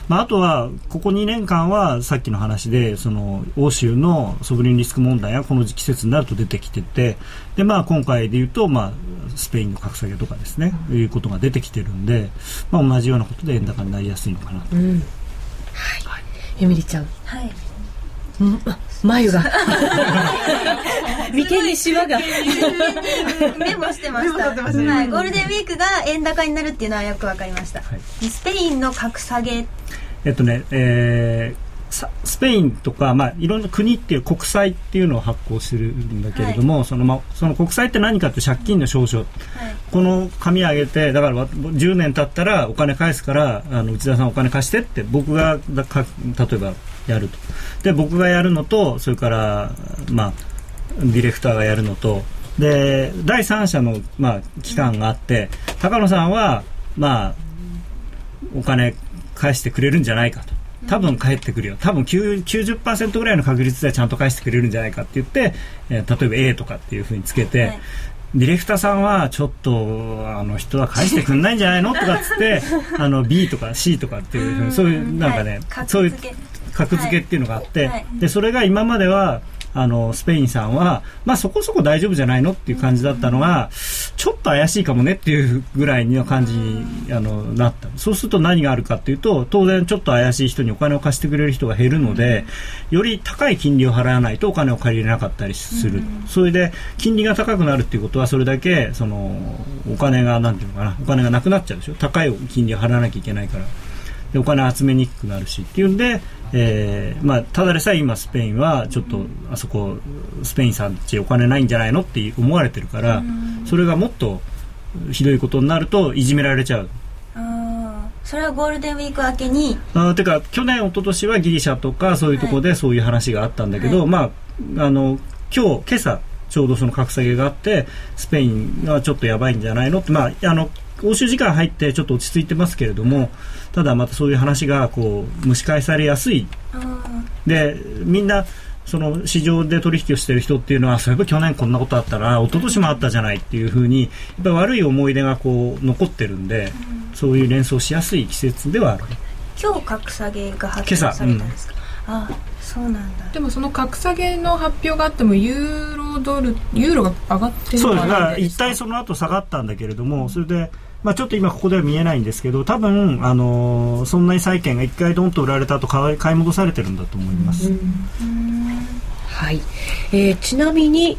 Speaker 3: まあ、あとは、ここ2年間はさっきの話でその欧州のソブリンリスク問題がこの季節になると出てきててで、まあ、今回でいうと、まあ、スペインの格下げとかですね、うん、いうことが出てきてるんで、まあ、同じようなことで円高になりやすいのかなと。うん、
Speaker 1: はい、エミリちゃん、
Speaker 6: はい
Speaker 1: 眉が。眉間にシワが。
Speaker 6: メモしてました。はい、ゴールデンウィークが円高になるっていうのはよくわかりました、はい、スペインの格下げ。
Speaker 3: えっとね、えー、スペインとか、まあ、いろんな国っていう国債っていうのを発行してるんだけれども、はい、そのまあ、その国債って何かって借金の証書、はい、この紙上げてだから10年経ったらお金返すからあの内田さんお金貸してって僕がだか例えばやると。で僕がやるのとそれからまあディレクターがやるのと。で第三者の、まあ、機関があって高野さんはまあお金返してくれるんじゃないかと。多分返ってくるよ。多分90%ぐらいの確率でちゃんと返してくれるんじゃないかって言って、えー、例えば A とかっていうふうにつけて、はい、ディレクターさんはちょっとあの人は返してくんないんじゃないのとかっつって あの B とか C とかっていうふうにそういうなんかね、はい、そういう格付け。っていうのがあって、はい、でそれが今まではあのスペインさんは、まあ、そこそこ大丈夫じゃないのっていう感じだったのが、ちょっと怪しいかもねっていうぐらいの感じにあのなった。そうすると何があるかっていうと当然ちょっと怪しい人にお金を貸してくれる人が減るのでより高い金利を払わないとお金を借りれなかったりする、それで金利が高くなるっていうことはそれだけそのお金がなんていうのかなお金がなくなっちゃうでしょ。高い金利を払わなきゃいけないから。でお金集めにくくなるしっていうんでえーまあ、ただでさえ今スペインはちょっとあそこスペインさんちお金ないんじゃないのって思われてるから、それがもっとひどいことになるといじめられちゃう。
Speaker 10: それはゴールデンウィーク明けに。
Speaker 3: あてか去年一昨年はギリシャとかそういうところでそういう話があったんだけど、はい、まああの今日今朝ちょうどその格下げがあってスペインがちょっとやばいんじゃないのって、まあ、あの欧州時間入ってちょっと落ち着いてますけれどもただまたそういう話がこう蒸し返されやすい。でみんなその市場で取引をしている人っていうのはそういえば去年こんなことあったら一昨年もあったじゃないっていうふうにやっぱ悪い思い出がこう残ってるんで、そういう連想しやすい季節ではある。
Speaker 10: 今日格下げが発表されたんですか、うん、あそうなんだ。
Speaker 4: でもその格下げの発表があってもユーロドルユーロが上がってる
Speaker 3: そうです。だ一体その後下がったんだけれどもそれでまあ、ちょっと今ここでは見えないんですけど多分、あのー、そんなに債券が1回ドンと売られたと買い戻されてるんだと思います。
Speaker 1: はい、えー、ちなみに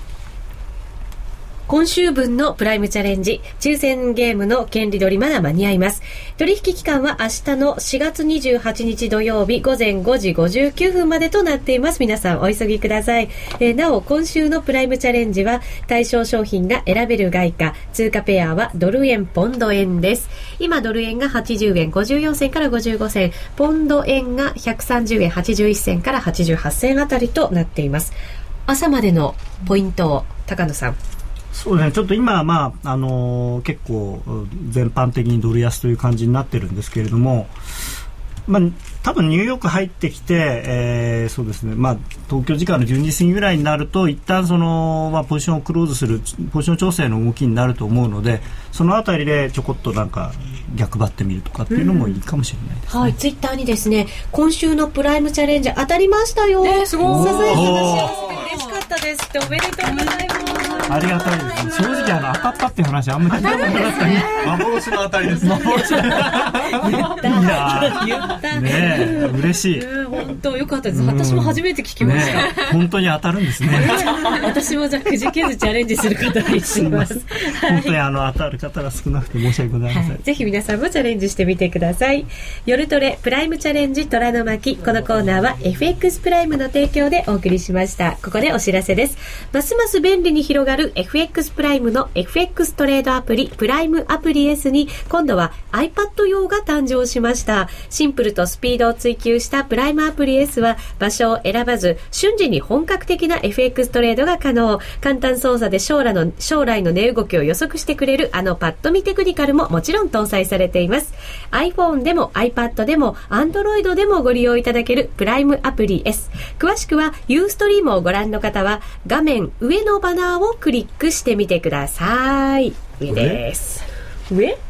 Speaker 1: 今週分のプライムチャレンジ、抽選ゲームの権利取りまだ間に合います。取引期間は明日の4月28日土曜日午前5時59分までとなっています。皆さんお急ぎください。えー、なお、今週のプライムチャレンジは対象商品が選べる外貨、通貨ペアはドル円、ポンド円です。今、ドル円が80円54銭から55銭、ポンド円が130円81銭から88銭あたりとなっています。朝までのポイントを高野さん
Speaker 3: そうね、ちょっと今、まああのー、結構全般的にドル安という感じになってるんですけれども、まあ、多分ニューヨーク入ってきて、えー、そうですね、まあ、東京時間の12時過ぎぐらいになると一旦その、まあ、ポジションをクローズするポジション調整の動きになると思うのでそのあたりでちょこっとなんか逆張ってみるとかっていうのもいいかもしれないです、ね
Speaker 1: うん、はい、ツイッターにですね今週のプライムチャレンジ当たりましたよ、
Speaker 4: えー、すごい
Speaker 1: 嬉しかったですっておめでとうございます
Speaker 3: ありがたいですね。正直あの当たったっていう話あんまり聞いたことなかった ね。
Speaker 2: 幻の当たりです。幻。言
Speaker 1: った。言った。
Speaker 3: ね嬉しい。
Speaker 1: 本当よかったです。私も初めて聞きました。
Speaker 3: 本当に当たるんですね。
Speaker 1: 私もじゃあくじけずチャレンジすることにします。
Speaker 3: 本当にあの当たる方が少なくて申し訳ございません。
Speaker 1: ぜひ皆さんもチャレンジしてみてください。夜トレプライムチャレンジ虎の巻このコーナーは FX プライムの提供でお送りしました。ここでお知らせです。ますます便利に広がるる FX プライムの FX トレードアプリプライムアプリ S に今度は iPad 用が誕生しました。シンプルとスピードを追求したプライムアプリ S は場所を選ばず瞬時に本格的な FX トレードが可能。簡単操作で将来の将来の値動きを予測してくれるあのパッと見テクニカルももちろん搭載されています。iPhone でも iPad でも Android でもご利用いただけるプライムアプリ S。詳しくは Ustream をご覧の方は画面上のバナーをクリックしてみてください。上です。上？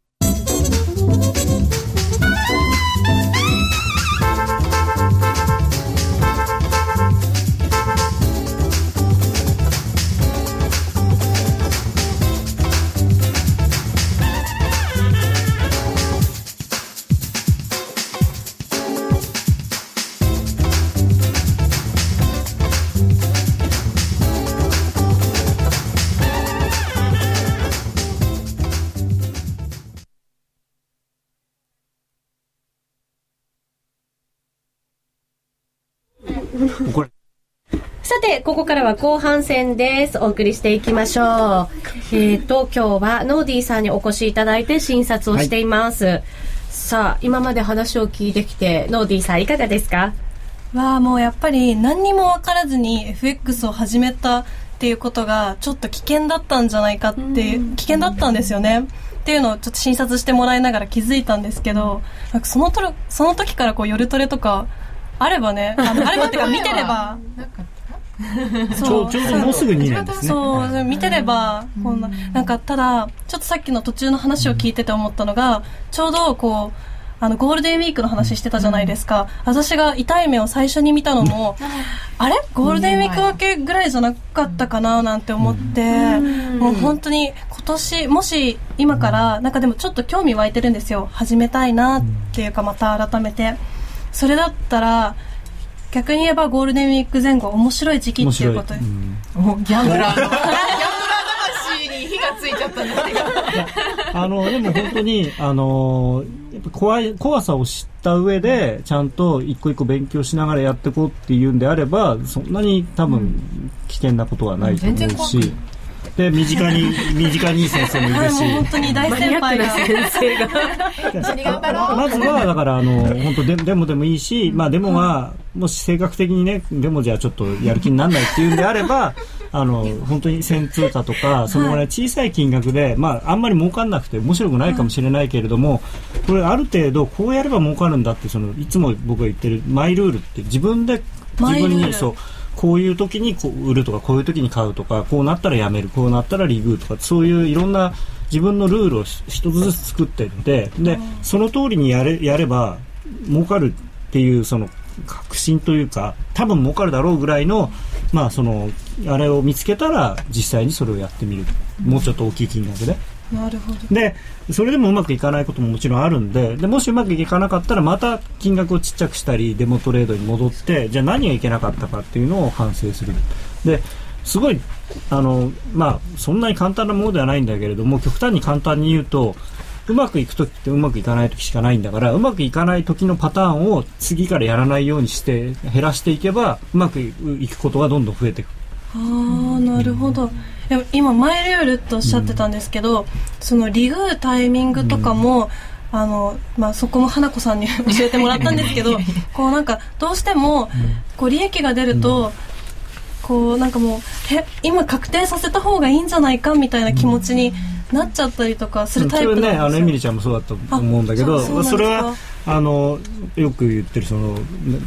Speaker 1: さて、ここからは後半戦です。お送りしていきましょう。えっ、ー、と、今日はノーディーさんにお越しいただいて診察をしています。はい、さあ今まで話を聞いてきてノーディーさんいかがですか？
Speaker 6: わあもうやっぱり何にも分からずに FX を始めたっていうことがちょっと危険だったんじゃないかって危険だったんですよねっていうのをちょっと診察してもらいながら気づいたんですけどなんかそのとその時からこう夜トレとかあればねあればっていうか見てれば
Speaker 3: ちょちょうどもうすぐ2年ですね。
Speaker 6: そう見てればこんななんかただちょっとさっきの途中の話を聞いてて思ったのがちょうどこうあのゴールデンウィークの話してたじゃないですか、私が痛い目を最初に見たのもあれ？ゴールデンウィーク明けぐらいじゃなかったかななんて思って、もう本当に今年もし今からなんかでもちょっと興味湧いてるんですよ。始めたいなっていうかまた改めて。それだったら逆に言えばゴールデンウィーク前後面白い時期っていうこと。で、うん、
Speaker 4: ギャンブラーの。ギャンブラー魂に火がついちゃったんですけど
Speaker 3: あのでも本当にあのやっぱ怖い怖さを知った上でちゃんと一個一個勉強しながらやっていこうっていうんであればそんなに多分危険なことはないと思うし、うんで身近に 身近にいい先生もいるし。
Speaker 6: 本当に大先輩が。先生
Speaker 3: がまずはだからあの本当デデモでもいいし、まあ、デモがもし性格的にねデモじゃちょっとやる気にならないっていうんであれば あの本当に1000通貨とかそのぐらい小さい金額で、まあ、あんまり儲かんなくて面白くないかもしれないけれどもこれある程度こうやれば儲かるんだってそのいつも僕が言ってるマイルールって自分で自分にそうこういう時にこう売るとかこういう時に買うとかこうなったらやめるこうなったらリグーとかそういういろんな自分のルールを一つずつ作っていってでその通りにやれやれば儲かるっていうその確信というか多分儲かるだろうぐらいの,、まあ、そのあれを見つけたら実際にそれをやってみるもうちょっと大きい金額で。
Speaker 6: なるほど
Speaker 3: でそれでもうまくいかないことももちろんあるんででもしうまくいかなかったらまた金額をちっちゃくしたりデモトレードに戻ってじゃあ何がいけなかったかっていうのを反省するですごいあの、まあ、そんなに簡単なものではないんだけれども極端に簡単に言うとうまくいく時ってうまくいかない時しかないんだからうまくいかない時のパターンを次からやらないようにして減らしていけばうまくいくことがどんどん増えていく。
Speaker 6: ああなるほど、でも今マイルールとおっしゃってたんですけど、うん、そのリグータイミングとかも、うん、あのまあ、そこも花子さんに 教えてもらったんですけどこうなんかどうしてもこう利益が出ると、こうなんかもうえ今確定させた方がいいんじゃないかみたいな気持ちになっちゃったりとかするタイプなんですよ、ね、
Speaker 3: あのエミリちゃんもそうだと思うんだけどそれはあのよく言ってるその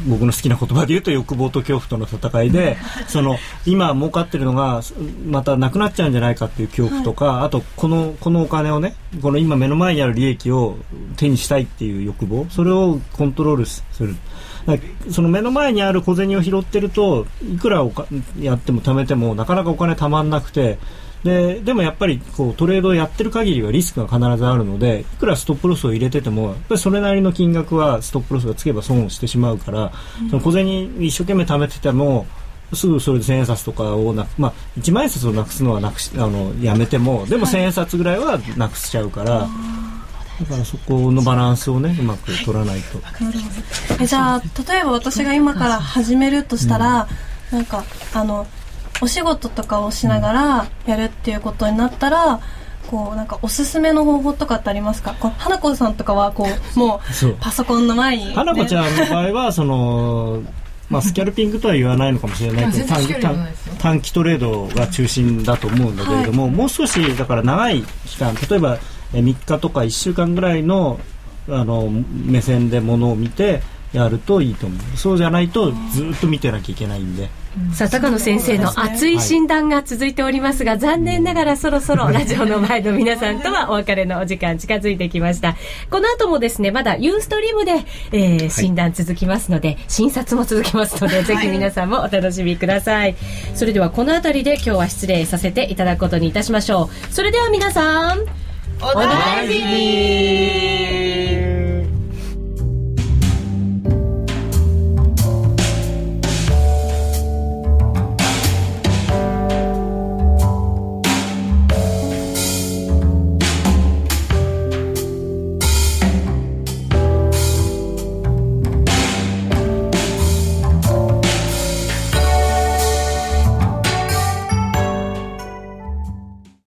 Speaker 3: 僕の好きな言葉で言うと欲望と恐怖との戦いで その今儲かってるのがまたなくなっちゃうんじゃないかっていう恐怖とか、はい、あとこのこのお金をねこの今目の前にある利益を手にしたいっていう欲望それをコントロールする。その目の前にある小銭を拾ってるといくらやっても貯めてもなかなかお金たまんなくてででもやっぱりこうトレードをやってる限りはリスクが必ずあるのでいくらストップロスを入れててもやっぱりそれなりの金額はストップロスがつけば損をしてしまうから、うん、その小銭一生懸命貯めててもすぐそれで千円札とかをなまあ、1万円札をなくすのはなくしあのやめてもでも千円札ぐらいはなくしちゃうから。だからそこのバランスをねうまく取らないと。
Speaker 6: えじゃあ例えば私が今から始めるとしたら、うん、なんかあのお仕事とかをしながらやるっていうことになったら、こうなんかおすすめの方法とかってありますか？こ花子さんとかはこう もうパソコンの前に、ね、
Speaker 3: 花子ちゃんの場合はそのまあ、スキャルピングとは言わないのかもしれないけど短期短期トレードが中心だと思うんだけれども、はい、もう少しだから長い期間例えば3日とか1週間ぐらいのあの目線でものを見てやるといいと思う。そうじゃないとずっと見てなきゃいけないんで。
Speaker 1: さあ高野先生の熱い診断が続いておりますが、はい、残念ながらそろそろラジオの前の皆さんとはお別れのお時間近づいてきました。この後もですねまだユーストリームで、えー、診断続きますので、はい、診察も続きますので、ぜひ皆さんもお楽しみください。それではこの辺りで今日は失礼させていただくことにいたしましょう。それでは皆さん
Speaker 4: お大事に